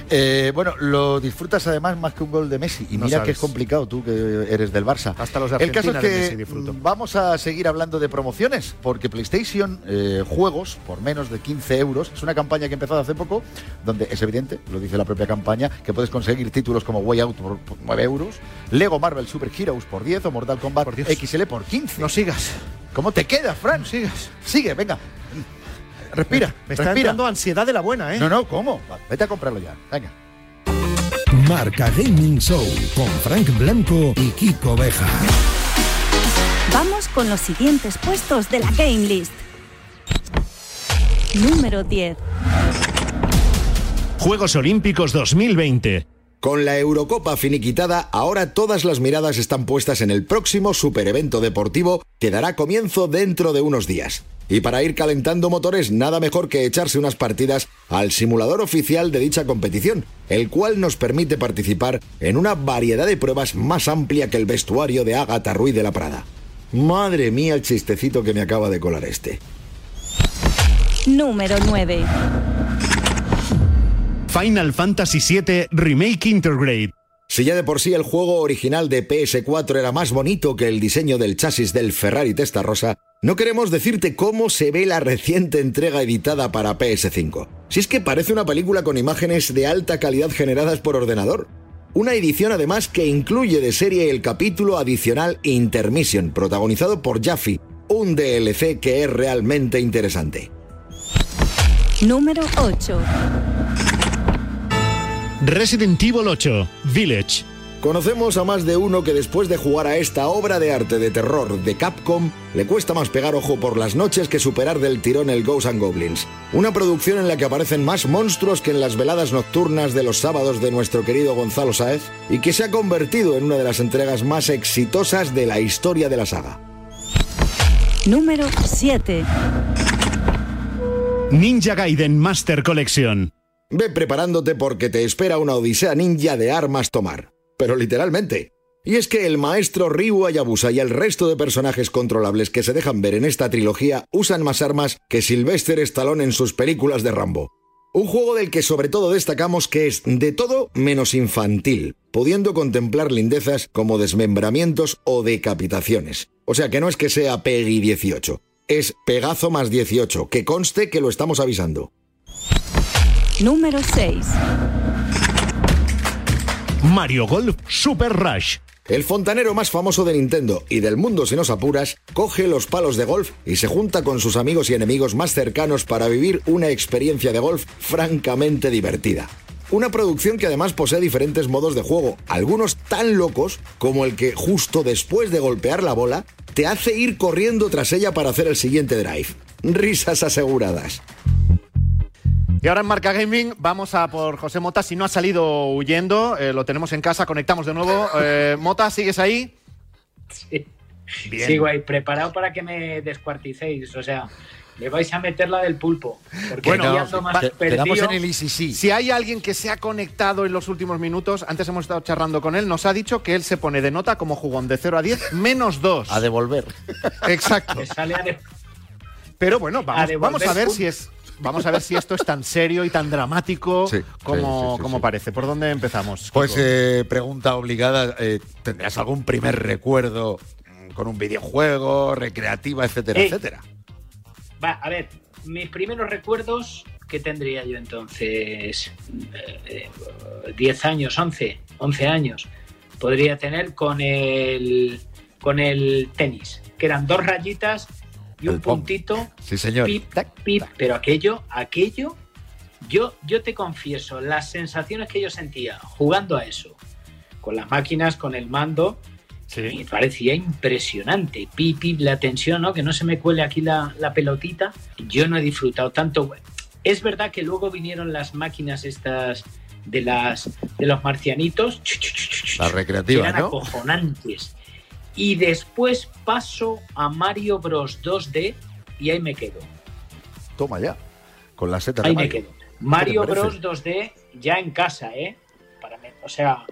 Eh, bueno, lo disfrutas además más que un gol de Messi. Y No mira sabes. que es complicado tú que eres del Barça. Hasta los de El caso es que vamos a seguir hablando de promociones, porque PlayStation eh, Juegos, por menos de 15 euros, es una campaña que ha empezado hace poco, donde es evidente, lo dice la propia campaña, que puedes conseguir títulos como Way Out por, por 9 euros, Lego Marvel Super Heroes por 10 o Mortal Kombat XL por 15. No sigas. ¿Cómo te queda, Fran? Sigas. Sigue, venga. Respira, Me está respira. dando ansiedad de la buena, ¿eh? No, no, ¿cómo? Vete a comprarlo ya. Venga. Marca Gaming Show con Frank Blanco y Kiko Beja. Vamos con los siguientes puestos de la Game List. Número 10. Juegos Olímpicos 2020. Con la Eurocopa finiquitada, ahora todas las miradas están puestas en el próximo superevento deportivo que dará comienzo dentro de unos días. Y para ir calentando motores, nada mejor que echarse unas partidas al simulador oficial de dicha competición, el cual nos permite participar en una variedad de pruebas más amplia que el vestuario de Ágata Ruiz de la Prada. Madre mía el chistecito que me acaba de colar este. Número 9. Final Fantasy VII Remake Intergrade. Si ya de por sí el juego original de PS4 era más bonito que el diseño del chasis del Ferrari Testarossa, no queremos decirte cómo se ve la reciente entrega editada para PS5. Si es que parece una película con imágenes de alta calidad generadas por ordenador. Una edición además que incluye de serie el capítulo adicional Intermission, protagonizado por Jaffe, un DLC que es realmente interesante. Número 8. Resident Evil 8 Village. Conocemos a más de uno que después de jugar a esta obra de arte de terror de Capcom, le cuesta más pegar ojo por las noches que superar del tirón el Ghosts and Goblins. Una producción en la que aparecen más monstruos que en las veladas nocturnas de los sábados de nuestro querido Gonzalo Sáez y que se ha convertido en una de las entregas más exitosas de la historia de la saga. Número 7. Ninja Gaiden Master Collection. Ve preparándote porque te espera una odisea ninja de armas tomar. Pero literalmente. Y es que el maestro Ryu Hayabusa y el resto de personajes controlables que se dejan ver en esta trilogía usan más armas que Sylvester Stallone en sus películas de Rambo. Un juego del que sobre todo destacamos que es de todo menos infantil, pudiendo contemplar lindezas como desmembramientos o decapitaciones. O sea que no es que sea Peggy 18, es Pegazo más 18, que conste que lo estamos avisando. Número 6. Mario Golf Super Rush. El fontanero más famoso de Nintendo y del mundo si nos apuras, coge los palos de golf y se junta con sus amigos y enemigos más cercanos para vivir una experiencia de golf francamente divertida. Una producción que además posee diferentes modos de juego, algunos tan locos como el que justo después de golpear la bola te hace ir corriendo tras ella para hacer el siguiente drive. Risas aseguradas. Y ahora en Marca Gaming vamos a por José Mota. Si no ha salido huyendo, eh, lo tenemos en casa, conectamos de nuevo. Eh, Mota, ¿sigues ahí? Sí. Bien. Sigo ahí, preparado para que me descuarticéis. O sea, le vais a meter la del pulpo. Porque Bueno, ando más te- perdido. Si hay alguien que se ha conectado en los últimos minutos, antes hemos estado charlando con él, nos ha dicho que él se pone de nota como jugón de 0 a 10 menos 2. A devolver. Exacto. Sale a de- Pero bueno, A vamos, devolver vamos a ver si es vamos a ver si esto es tan serio y tan dramático Sí, como, sí, sí, sí, como sí. parece. ¿Por dónde empezamos? Pues eh, pregunta obligada, eh, ¿tendrás algún primer recuerdo mm, con un videojuego, recreativa, etcétera, Eh, etcétera? Va, a ver, mis primeros recuerdos, ¿qué tendría yo entonces? Eh, eh, 10 años, 11, 11 años. Podría tener con el, con el tenis, que eran dos rayitas y un pom. puntito. Sí, señor. Pip, pip, pero aquello, aquello, yo, yo te confieso, las sensaciones que yo sentía jugando a eso, con las máquinas, con el mando, me parecía impresionante. Pip, pip, la tensión, ¿no? Que no se me cuele aquí la, la pelotita. Yo no he disfrutado tanto. Es verdad que luego vinieron las máquinas estas de las de los marcianitos. La que recreativa, eran ¿no? acojonantes. Y después paso a Mario Bros 2D y ahí me quedo. Toma ya. Con la seta de Ahí me Mario. quedo. Mario ¿Qué te Bros parece? 2D ya en casa, ¿eh? Para me- o sea,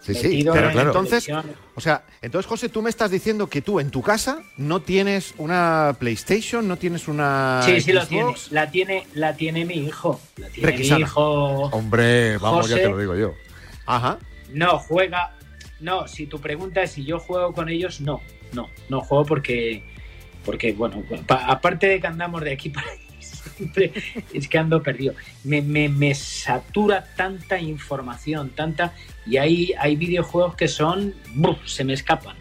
Sí, sí, Pero en entonces, o sea, entonces José, tú me estás diciendo que tú en tu casa no tienes una PlayStation, no tienes una Sí, sí tiene. La tiene, la tiene mi hijo. La tiene mi hijo. Hombre, vamos, ya te lo digo yo. Ajá. No, juega. No, si tu pregunta es si yo juego con ellos, no. No, no juego porque. Porque, bueno, pa- aparte de que andamos de aquí para allá, siempre es que ando perdido. Me, me, me satura tanta información, tanta. Y hay, hay videojuegos que son. ¡buf! se me escapan.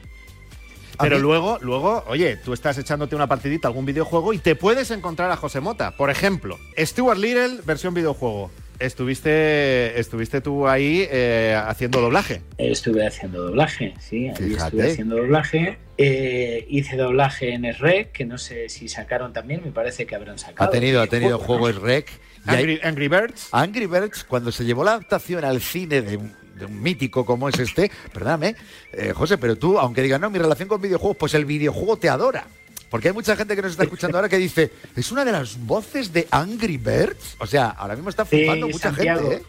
Pero luego, luego, oye, tú estás echándote una partidita a algún videojuego y te puedes encontrar a José Mota. Por ejemplo, Stuart Little, versión videojuego. Estuviste, estuviste tú ahí eh, haciendo doblaje. Estuve haciendo doblaje, sí, ahí Fíjate. estuve haciendo doblaje. Eh, hice doblaje en SREC, que no sé si sacaron también, me parece que habrán sacado. Ha tenido, ha tenido Juego, juegos rec. Y hay- Angry, Angry Birds. Angry Birds, cuando se llevó la adaptación al cine de un, de un mítico como es este, perdóname, eh, José, pero tú, aunque digas, no, mi relación con videojuegos, pues el videojuego te adora. Porque hay mucha gente que nos está escuchando ahora que dice, es una de las voces de Angry Birds. O sea, ahora mismo está Sí, flipando mucha Santiago. gente, ¿eh?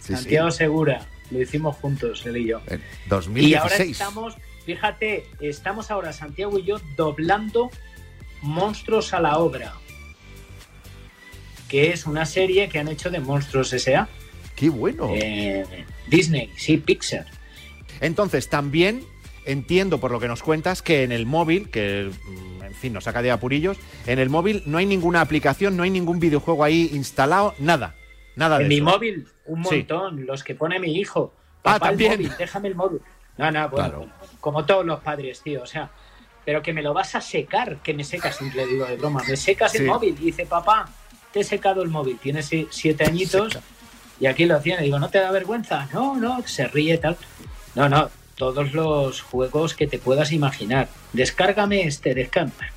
Sí, sí. Santiago Segura, lo hicimos juntos, él y yo. En Y ahora 2016. estamos, fíjate, estamos ahora Santiago y yo doblando Monstruos a la Obra, que es una serie que han hecho de Monstruos S.A. ¡Qué bueno! Eh, Disney, sí, Pixar. Entonces, también entiendo por lo que nos cuentas que en el móvil, que en fin nos saca de apurillos, en el móvil no hay ninguna aplicación, no hay ningún videojuego ahí instalado, nada. Nada de En mi móvil, un Sí. montón, los que pone mi hijo. Ah, Papá, el móvil, déjame el móvil. No, no, bueno, como todos los padres, tío, o sea, pero que me lo vas a secar, que me secas, siempre le digo de broma, me secas Sí. el móvil. Y dice, papá, te he secado el móvil, tienes si- siete añitos y aquí lo tiene. Digo, ¿no te da vergüenza? No, no, se ríe tal. No, no, todos los juegos que te puedas imaginar. Descárgame este, descárgame.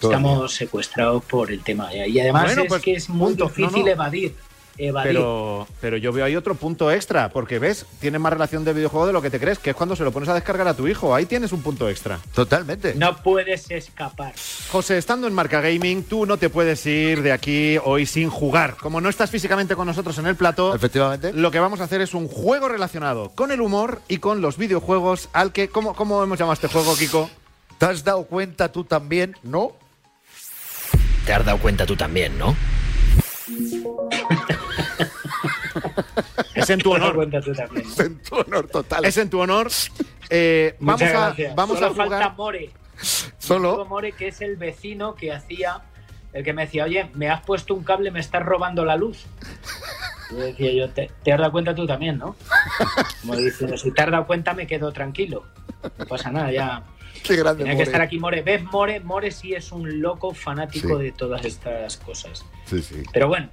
Estamos secuestrados por el tema. Y además Bueno, es pues, que es muy punto. No, difícil no. evadir. Evadir. Pero, pero yo veo ahí otro punto extra, porque ves, tiene más relación de videojuego de lo que te crees, que es cuando se lo pones a descargar a tu hijo. Ahí tienes un punto extra. Totalmente. No puedes escapar. José, estando en Marca Gaming, tú no te puedes ir de aquí hoy sin jugar. Como no estás físicamente con nosotros en el plató, Efectivamente. lo que vamos a hacer es un juego relacionado con el humor y con los videojuegos al que... ¿Cómo, cómo hemos llamado este juego, Kiko? ¿Te has dado cuenta tú también? ¿No? Te has dado cuenta tú también, ¿no? Es en tu honor. También. En tu honor total. Es en tu honor. Eh, vamos a, vamos Solo a jugar... falta More. Solo. More, que es el vecino que hacía, el que me decía, oye, me has puesto un cable, me estás robando la luz. Y decía yo, te, te has dado cuenta tú también, ¿no? Como diciendo, si te has dado cuenta me quedo tranquilo. No pasa nada, ya. Qué grande Tenía que More. estar aquí More. ¿Ves, More? More sí es un loco fanático Sí. de todas estas cosas. Sí, sí. Pero bueno,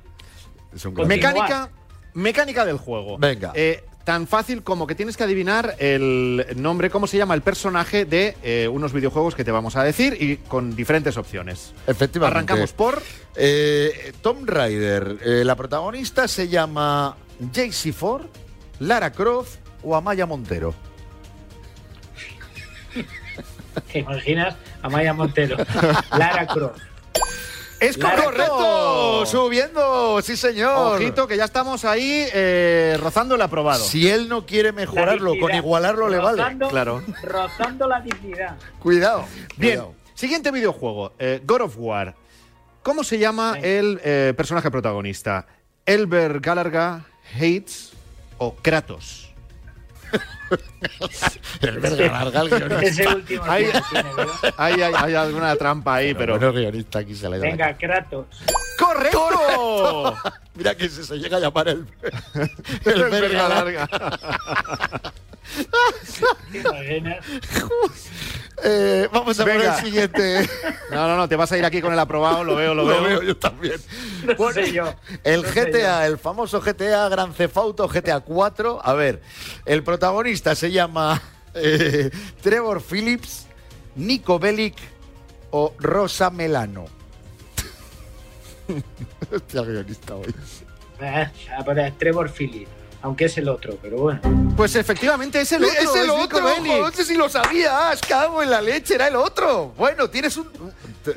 Es un Pues. Mecánica, mecánica del juego. Venga. Eh, tan fácil como que tienes que adivinar el nombre, cómo se llama el personaje de eh, unos videojuegos que te vamos a decir y con diferentes opciones. Efectivamente. Arrancamos por... Eh, Tom Raider. Eh, la protagonista se llama Jaycee Ford, Lara Croft o Amaya Montero. ¿te imaginas? Amaya Montero, Lara Croft. ¡Es ¡Correcto! Subiendo, sí señor. Ojito, que ya estamos ahí eh, rozando el aprobado. Si él no quiere mejorarlo, con igualarlo le vale. Rozando- Claro. Rozando la dignidad. Cuidado. Bien, cuidado. siguiente videojuego, eh, God of War. ¿Cómo se llama el eh, personaje protagonista? ¿Elber Galarga, Hates o Kratos? El verga larga, el guionista. Ese último Hay, sí lo tiene, ¿verdad? hay- hay- hay alguna trampa ahí, pero... Bueno, guionista aquí se le da. Venga, Kratos. ¡Correcto! Mira que se, se llega a llamar el, El el verga verga larga. Eh, vamos a Venga. por el siguiente. No, no, no, te vas a ir aquí con el aprobado, lo veo, lo, Lo veo. veo yo también. No sé yo. El No sé GTA, el famoso GTA Gran Cefauto GTA 4. A ver, el protagonista se llama eh, Trevor Phillips, Nico Bellic o Rosa Melano. Hostia, guionista hoy. Eh, a ver, Trevor Phillips, aunque es el otro, pero bueno. Pues efectivamente es el otro. es el Nico otro, Bellic. no sé si lo sabías, cago en la leche, era el otro. Bueno, tienes un,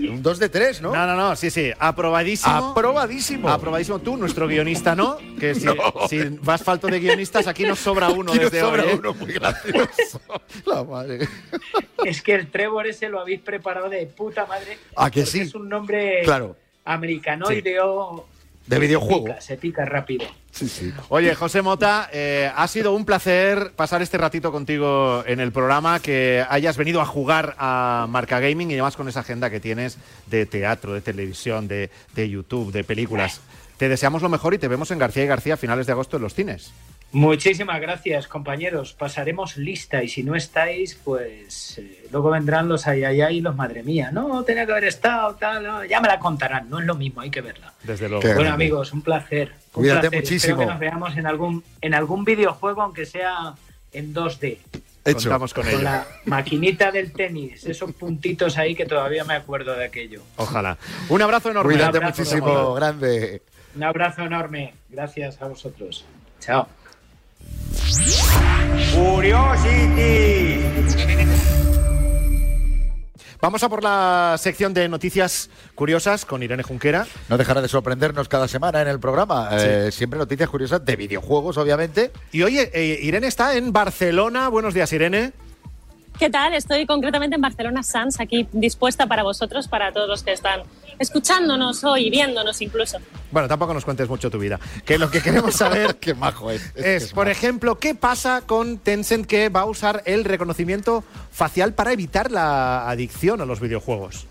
un 2 de 3, ¿no? No, no, no, sí, sí, aprobadísimo. Aprobadísimo. Aprobadísimo tú, nuestro guionista, ¿no? Que si, No. si vas falto de guionistas, aquí nos sobra uno Aquí nos desde sobra hoy. ¿eh? uno muy gracioso. La madre. Es que el Trevor ese lo habéis preparado de puta madre. ¿A que sí? Es un nombre Claro. americanoide o. De videojuego. Se pica, se pica rápido. Sí, sí. Oye, José Mota, eh, ha sido un placer pasar este ratito contigo en el programa, que hayas venido a jugar a Marca Gaming y además con esa agenda que tienes de teatro, de televisión, de, de YouTube, de películas. Te deseamos lo mejor y te vemos en García y García a finales de agosto en los cines. Muchísimas gracias, compañeros. Pasaremos lista y si no estáis, pues eh, luego vendrán los ay, ay, ay y los madre mía. No, tenía que haber estado, tal, no, ya me la contarán. No es lo mismo, hay que verla. Desde luego. Qué Bueno, grande. amigos, un placer. Un Cuídate placer. muchísimo. Espero que nos veamos en algún, en algún videojuego, aunque sea en 2D. Hecho. Contamos con Con ello. la maquinita del tenis, esos puntitos ahí que todavía me acuerdo de aquello. Ojalá. Un abrazo enorme. Cuídate Un abrazo, muchísimo, grande. Un abrazo enorme. Gracias a vosotros. Chao. Vamos a por la sección de noticias curiosas con Irene Junquera. No dejará de sorprendernos cada semana en el programa. Eh, siempre noticias curiosas de videojuegos, obviamente. Y oye, eh, Irene está en Barcelona. Buenos días, Irene. ¿Qué tal? Estoy concretamente en Barcelona Sans, aquí dispuesta para vosotros, para todos los que están escuchándonos hoy, viéndonos incluso. Bueno, tampoco nos cuentes mucho tu vida. Que lo que queremos saber Qué majo es. es, es, por ejemplo, ¿qué pasa con Tencent que va a usar el reconocimiento facial para evitar la adicción a los videojuegos?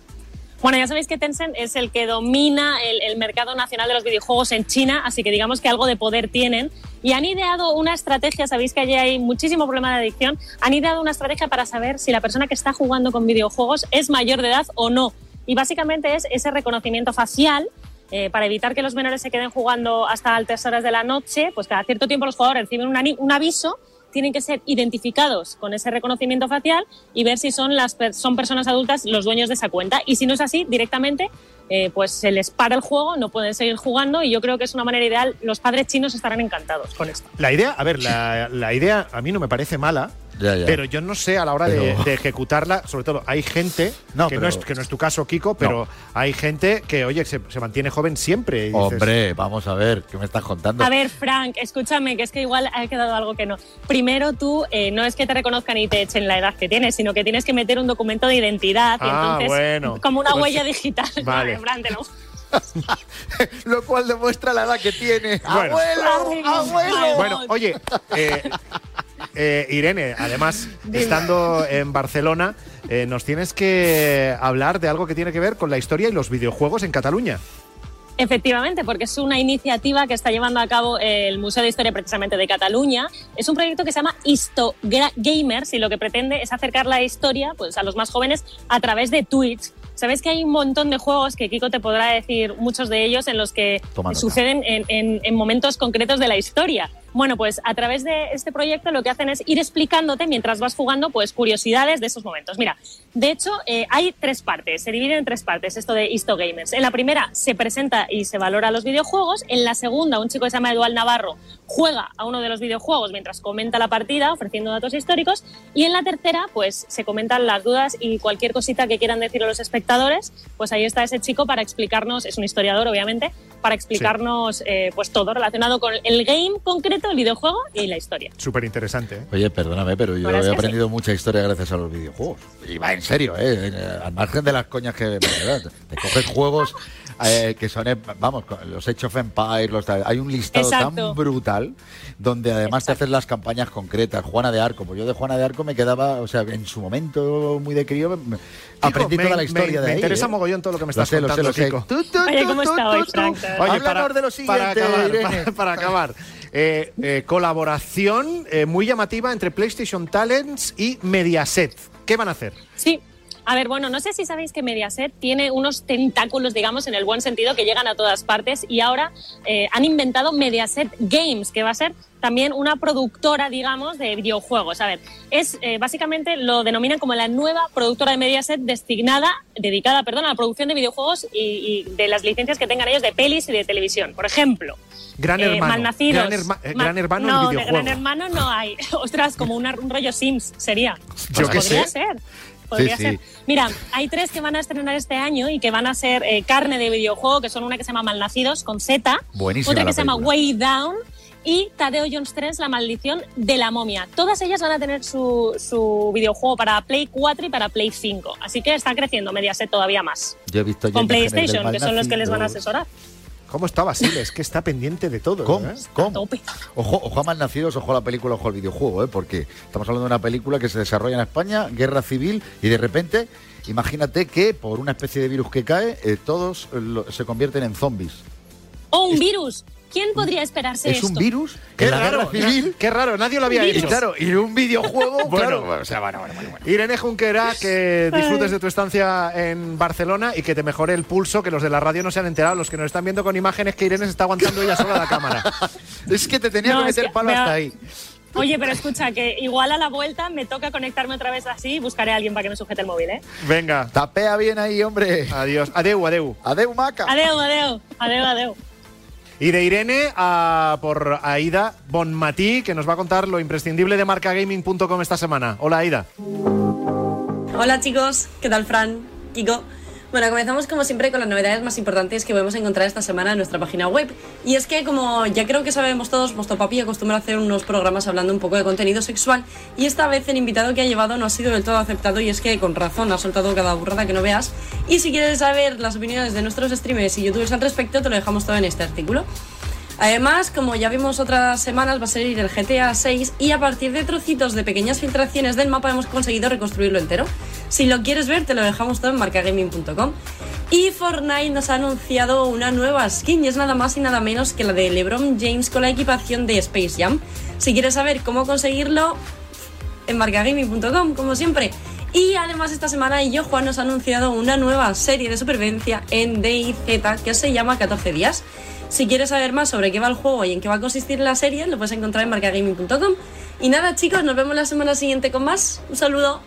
Bueno, ya sabéis que Tencent es el que domina el, el mercado nacional de los videojuegos en China, así que digamos que algo de poder tienen. Y han ideado una estrategia, sabéis que allí hay muchísimo problema de adicción, han ideado una estrategia para saber si la persona que está jugando con videojuegos es mayor de edad o no. Y básicamente es ese reconocimiento facial eh, para evitar que los menores se queden jugando hasta altas horas de la noche, pues cada cierto tiempo los jugadores reciben un, un aviso, tienen que ser identificados con ese reconocimiento facial y ver si son, las son personas adultas los dueños de esa cuenta. Y si no es así, directamente eh, pues se les para el juego, no pueden seguir jugando y yo creo que es una manera ideal. Los padres chinos estarán encantados con esto. La idea, a ver, la, la idea a mí no me parece mala. Ya, ya. Pero yo no sé a la hora de, Pero- de ejecutarla, sobre todo hay gente, No, que, pero- no es, que no es tu caso, Kiko, pero hay gente que, oye, se, se mantiene joven siempre. y dices, Hombre, vamos a ver, ¿qué me estás contando? A ver, Frank, escúchame, que es que igual ha quedado algo que no. Primero tú, eh, no es que te reconozcan y te echen la edad que tienes, sino que tienes que meter un documento de identidad y Ah, entonces bueno. como una Pues- huella digital. Vale. Lo cual demuestra la edad que tiene. Bueno. ¡Abuelo! ¡Abuelo! Bueno, oye, eh, eh, Irene, además, estando en Barcelona, eh, nos tienes que hablar de algo que tiene que ver con la historia y los videojuegos en Cataluña. Efectivamente, porque es una iniciativa que está llevando a cabo el Museo de Historia precisamente de Cataluña. Es un proyecto que se llama Histo Gra- Gamers y lo que pretende es acercar la historia pues, a los más jóvenes a través de Twitch. Sabes que hay un montón de juegos que Kiko te podrá decir, muchos de ellos en los que Toma suceden en, en- en momentos concretos de la historia. Bueno, pues a través de este proyecto lo que hacen es ir explicándote mientras vas jugando pues curiosidades de esos momentos. Mira, de hecho eh, hay tres partes, se divide en tres partes esto de Histo Gamers. En la primera se presenta y se valora los videojuegos. En la segunda un chico que se llama Eduard Navarro juega a uno de los videojuegos mientras comenta la partida ofreciendo datos históricos. Y en la tercera pues se comentan las dudas y cualquier cosita que quieran decir a los espectadores. Pues ahí está ese chico para explicarnos, es un historiador obviamente, para explicarnos eh, pues todo relacionado con el game concreto, el videojuego y la historia. Súper interesante. ¿eh? Oye, perdóname, pero yo he sí aprendido mucha historia gracias a los videojuegos. Y va en serio, ¿eh? Eh, Al margen de las coñas que me. Te coges juegos eh, que son, eh, vamos, los Age of Empires, los. Hay un listado Exacto. tan brutal donde además te haces las campañas concretas. Juana de Arco, pues yo de Juana de Arco me quedaba, o sea, en su momento muy de crío, me- aprendí me- toda la me- historia de me ahí. interesa ¿eh? mogollón todo lo que me Lo estás sé, lo sé, contando, lo sé. Kiko. Tú, tú, Oye, ¿cómo tú, está hoy, tú, tú. Frank? Oye, Háblanos de lo siguiente, para acabar, para, para acabar. Eh, eh, colaboración eh, muy llamativa entre PlayStation Talents y Mediaset. ¿Qué van a hacer? Sí. A ver, bueno, no sé si sabéis que Mediaset tiene unos tentáculos, digamos, en el buen sentido, que llegan a todas partes y ahora eh, han inventado Mediaset Games, que va a ser también una productora, digamos, de videojuegos. A ver, es eh, básicamente lo denominan como la nueva productora de Mediaset destinada, dedicada, perdón, a la producción de videojuegos y, y de las licencias que tengan ellos de pelis y de televisión. Por ejemplo, Gran eh, hermano. Malnacidos. Gran, herma- eh, gran hermano no, en de videojuego. Gran Hermano no hay. Ostras, como una- un rollo Sims sería. Yo qué Podría sé. ser. Podría Sí, ser. sí. Mira, hay tres que van a estrenar este año y que van a ser eh, carne de videojuego, que son una que se llama Malnacidos con Z, Buenísima otra que se llama. Way Down y Tadeo Jones 3, La maldición de la momia. Todas ellas van a tener su, su videojuego para Play 4 y para Play 5. Así que está creciendo Mediaset todavía más. Yo he visto Con PlayStation, que son los que les van a asesorar. ¿Cómo está Basile? Es que está pendiente de todo. ¿Cómo? ¿eh? ¿Cómo? Ojo, ojo a Malnacidos, ojo a la película, ojo al videojuego, ¿eh? porque estamos hablando de una película que se desarrolla en España, guerra civil, y de repente, imagínate que por una especie de virus que cae, eh, todos lo- se convierten en zombies. ¡Oh, un virus! ¿Quién podría esperarse ¿Es esto? un virus? Qué ¿En la raro, civil? qué raro, nadie lo había Y hecho. claro, y un videojuego, Bueno, claro. O sea, bueno, bueno, bueno, bueno. Irene Junquera, que disfrutes de tu estancia en Barcelona y que te mejore el pulso, que los de la radio no se han enterado, los que nos están viendo con imágenes que Irene se está aguantando ella sola la cámara. Es que te tenía No, que es meter que palo me ha- hasta ahí. Oye, pero escucha, que igual a la vuelta me toca conectarme otra vez así y buscaré a alguien para que me sujete el móvil, ¿eh? Venga. Tapea bien ahí, hombre. Adiós. Adeu, adeu. Adeu, maca. Adeu, adeu, adeu, adeu. Y de Irene a por Aida Bonmatí, que nos va a contar lo imprescindible de marcagaming.com esta semana. Hola, Aida. Hola chicos, ¿qué tal Fran? Kiko. Bueno, comenzamos como siempre con las novedades más importantes que podemos encontrar esta semana en nuestra página web. Y es que, como ya creo que sabemos todos, vuestro papi acostumbra a hacer unos programas hablando un poco de contenido sexual y esta vez el invitado que ha llevado no ha sido del todo aceptado y es que con razón ha soltado cada burrada que no veas. Y si quieres saber las opiniones de nuestros streamers y youtubers al respecto, te lo dejamos todo en este artículo. Además, como ya vimos otras semanas, va a salir el GTA 6 y a partir de trocitos de pequeñas filtraciones del mapa hemos conseguido reconstruirlo entero. Si lo quieres ver, te lo dejamos todo en marcagaming.com. Y Fortnite nos ha anunciado una nueva skin y es nada más y nada menos que la de LeBron James con la equipación de Space Jam. Si quieres saber cómo conseguirlo, en marcagaming.com, como siempre. Y además esta semana yo, Juan, nos ha anunciado una nueva serie de supervivencia en DayZ que se llama 14 días. Si quieres saber más sobre qué va el juego y en qué va a consistir la serie, lo puedes encontrar en marcagaming.com. Y nada, chicos, nos vemos la semana siguiente con más. Un saludo.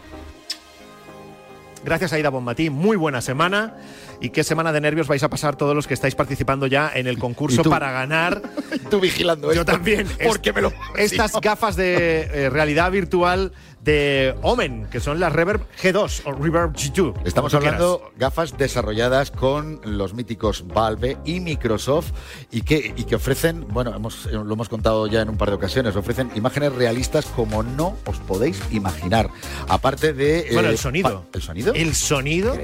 Gracias, Aida Bonmatí. Muy buena semana. ¿Y qué semana de nervios vais a pasar todos los que estáis participando ya en el concurso para ganar? Tú vigilando Yo esto. también. Porque me lo. Estas gafas de eh, realidad virtual de Omen, que son las Reverb G2 o Reverb G2. Estamos hablando gafas desarrolladas con los míticos Valve y Microsoft y que, y que ofrecen, bueno, hemos, eh, lo hemos contado ya en un par de ocasiones, ofrecen imágenes realistas como no os podéis imaginar. Aparte de... quieras. Bueno, eh, el sonido. ¿El sonido? El sonido.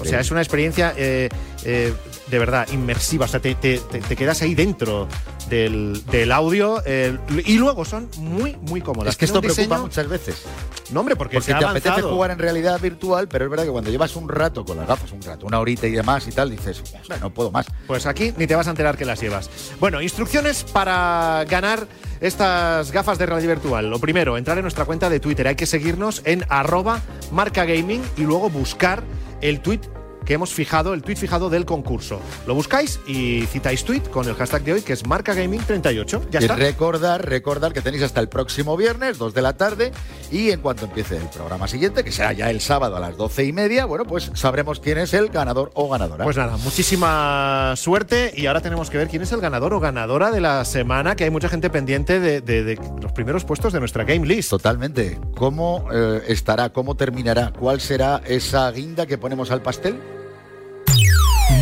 O sea, es una experiencia eh, eh, de verdad inmersiva. O sea, te, te- te- te quedas ahí dentro del, del audio eh, y luego son muy, muy cómodas. Es que esto preocupa diseño- muchas veces. No, hombre, porque, Porque se ha te apetece avanzado. jugar en realidad virtual, pero es verdad que cuando llevas un rato con las gafas, un rato, una horita y demás y tal, dices, "Ostras, no puedo más. Pues aquí ni te vas a enterar que las llevas. Bueno, instrucciones para ganar estas gafas de realidad virtual. Lo primero, entrar en nuestra cuenta de Twitter. Hay que seguirnos en arroba marcagaming y luego buscar el tweet que hemos fijado, el tweet fijado del concurso. Lo buscáis y citáis tweet con el hashtag de hoy que es marcagaming38. Ya y está. recordar, recordar que tenéis hasta el próximo viernes, 2 de la tarde, y en cuanto empiece el programa siguiente, que será ya el sábado a las doce y media, bueno, pues sabremos quién es el ganador o ganadora. Pues nada, muchísima suerte y ahora tenemos que ver quién es el ganador o ganadora de la semana, que hay mucha gente pendiente de, de- de los primeros puestos de nuestra game list. Totalmente. ¿Cómo eh, estará? ¿Cómo terminará? ¿Cuál será esa guinda que ponemos al pastel?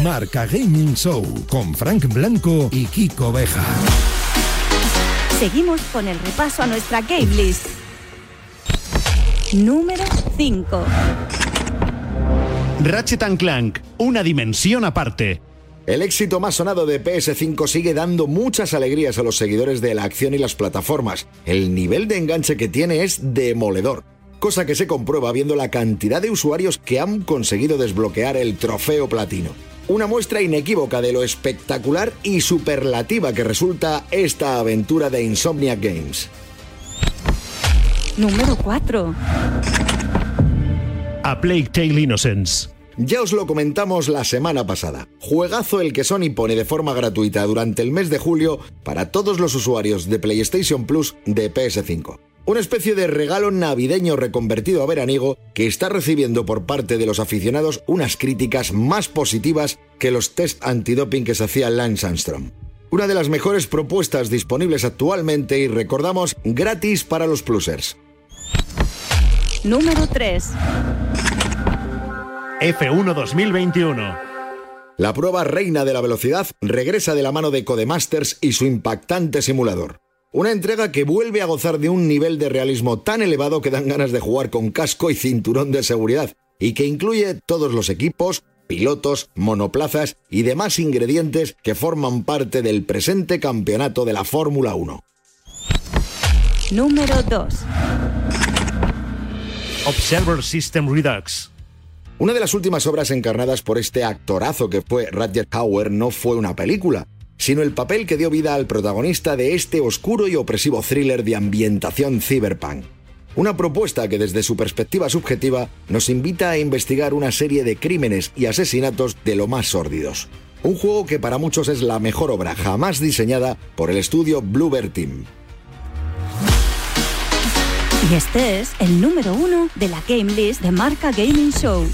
Marca Gaming Show con Frank Blanco y Kiko Beja. Seguimos con el repaso a nuestra game list. Número 5. Ratchet and Clank, una dimensión aparte. El éxito más sonado de PS5 sigue dando muchas alegrías a los seguidores de la acción y las plataformas. El nivel de enganche que tiene es demoledor, cosa que se comprueba viendo la cantidad de usuarios que han conseguido desbloquear el trofeo platino. Una muestra inequívoca de lo espectacular y superlativa que resulta esta aventura de Insomniac Games. Número 4. A Plague Tale Innocence. Ya os lo comentamos la semana pasada. Juegazo el que Sony pone de forma gratuita durante el mes de julio para todos los usuarios de PlayStation Plus de PS5. Una especie de regalo navideño reconvertido a veraniego que está recibiendo por parte de los aficionados unas críticas más positivas que los test antidoping que se hacía Lance Armstrong. Una de las mejores propuestas disponibles actualmente y recordamos gratis para los plusers. Número 3. F1 2021. La prueba reina de la velocidad regresa de la mano de Codemasters y su impactante simulador. Una entrega que vuelve a gozar de un nivel de realismo tan elevado que dan ganas de jugar con casco y cinturón de seguridad, y que incluye todos los equipos, pilotos, monoplazas y demás ingredientes que forman parte del presente campeonato de la Fórmula 1. Número 2. Observer System Redux. Una de las últimas obras encarnadas por este actorazo que fue Roger Hauer no fue una película, sino el papel que dio vida al protagonista de este oscuro y opresivo thriller de ambientación cyberpunk. Una propuesta que desde su perspectiva subjetiva nos invita a investigar una serie de crímenes y asesinatos de lo más sórdidos. Un juego que para muchos es la mejor obra jamás diseñada por el estudio Bluebird Team. Y este es el número uno de la Game List de Marca Gaming Show.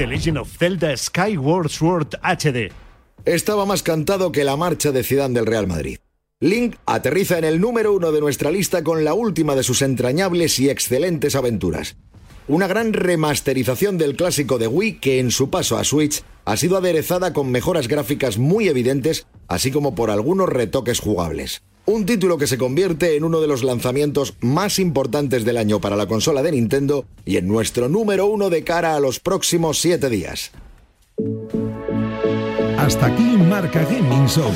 The Legend of Zelda Skyward Sword HD. Estaba más cantado que la marcha de Zidane del Real Madrid. Link aterriza en el número uno de nuestra lista con la última de sus entrañables y excelentes aventuras. Una gran remasterización del clásico de Wii que en su paso a Switch ha sido aderezada con mejoras gráficas muy evidentes, así como por algunos retoques jugables. Un título que se convierte en uno de los lanzamientos más importantes del año para la consola de Nintendo y en nuestro número uno de cara a los próximos siete días. Hasta aquí Marca Gaming Show.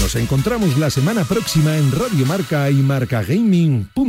Nos encontramos la semana próxima en Radio Marca y marcagaming.com.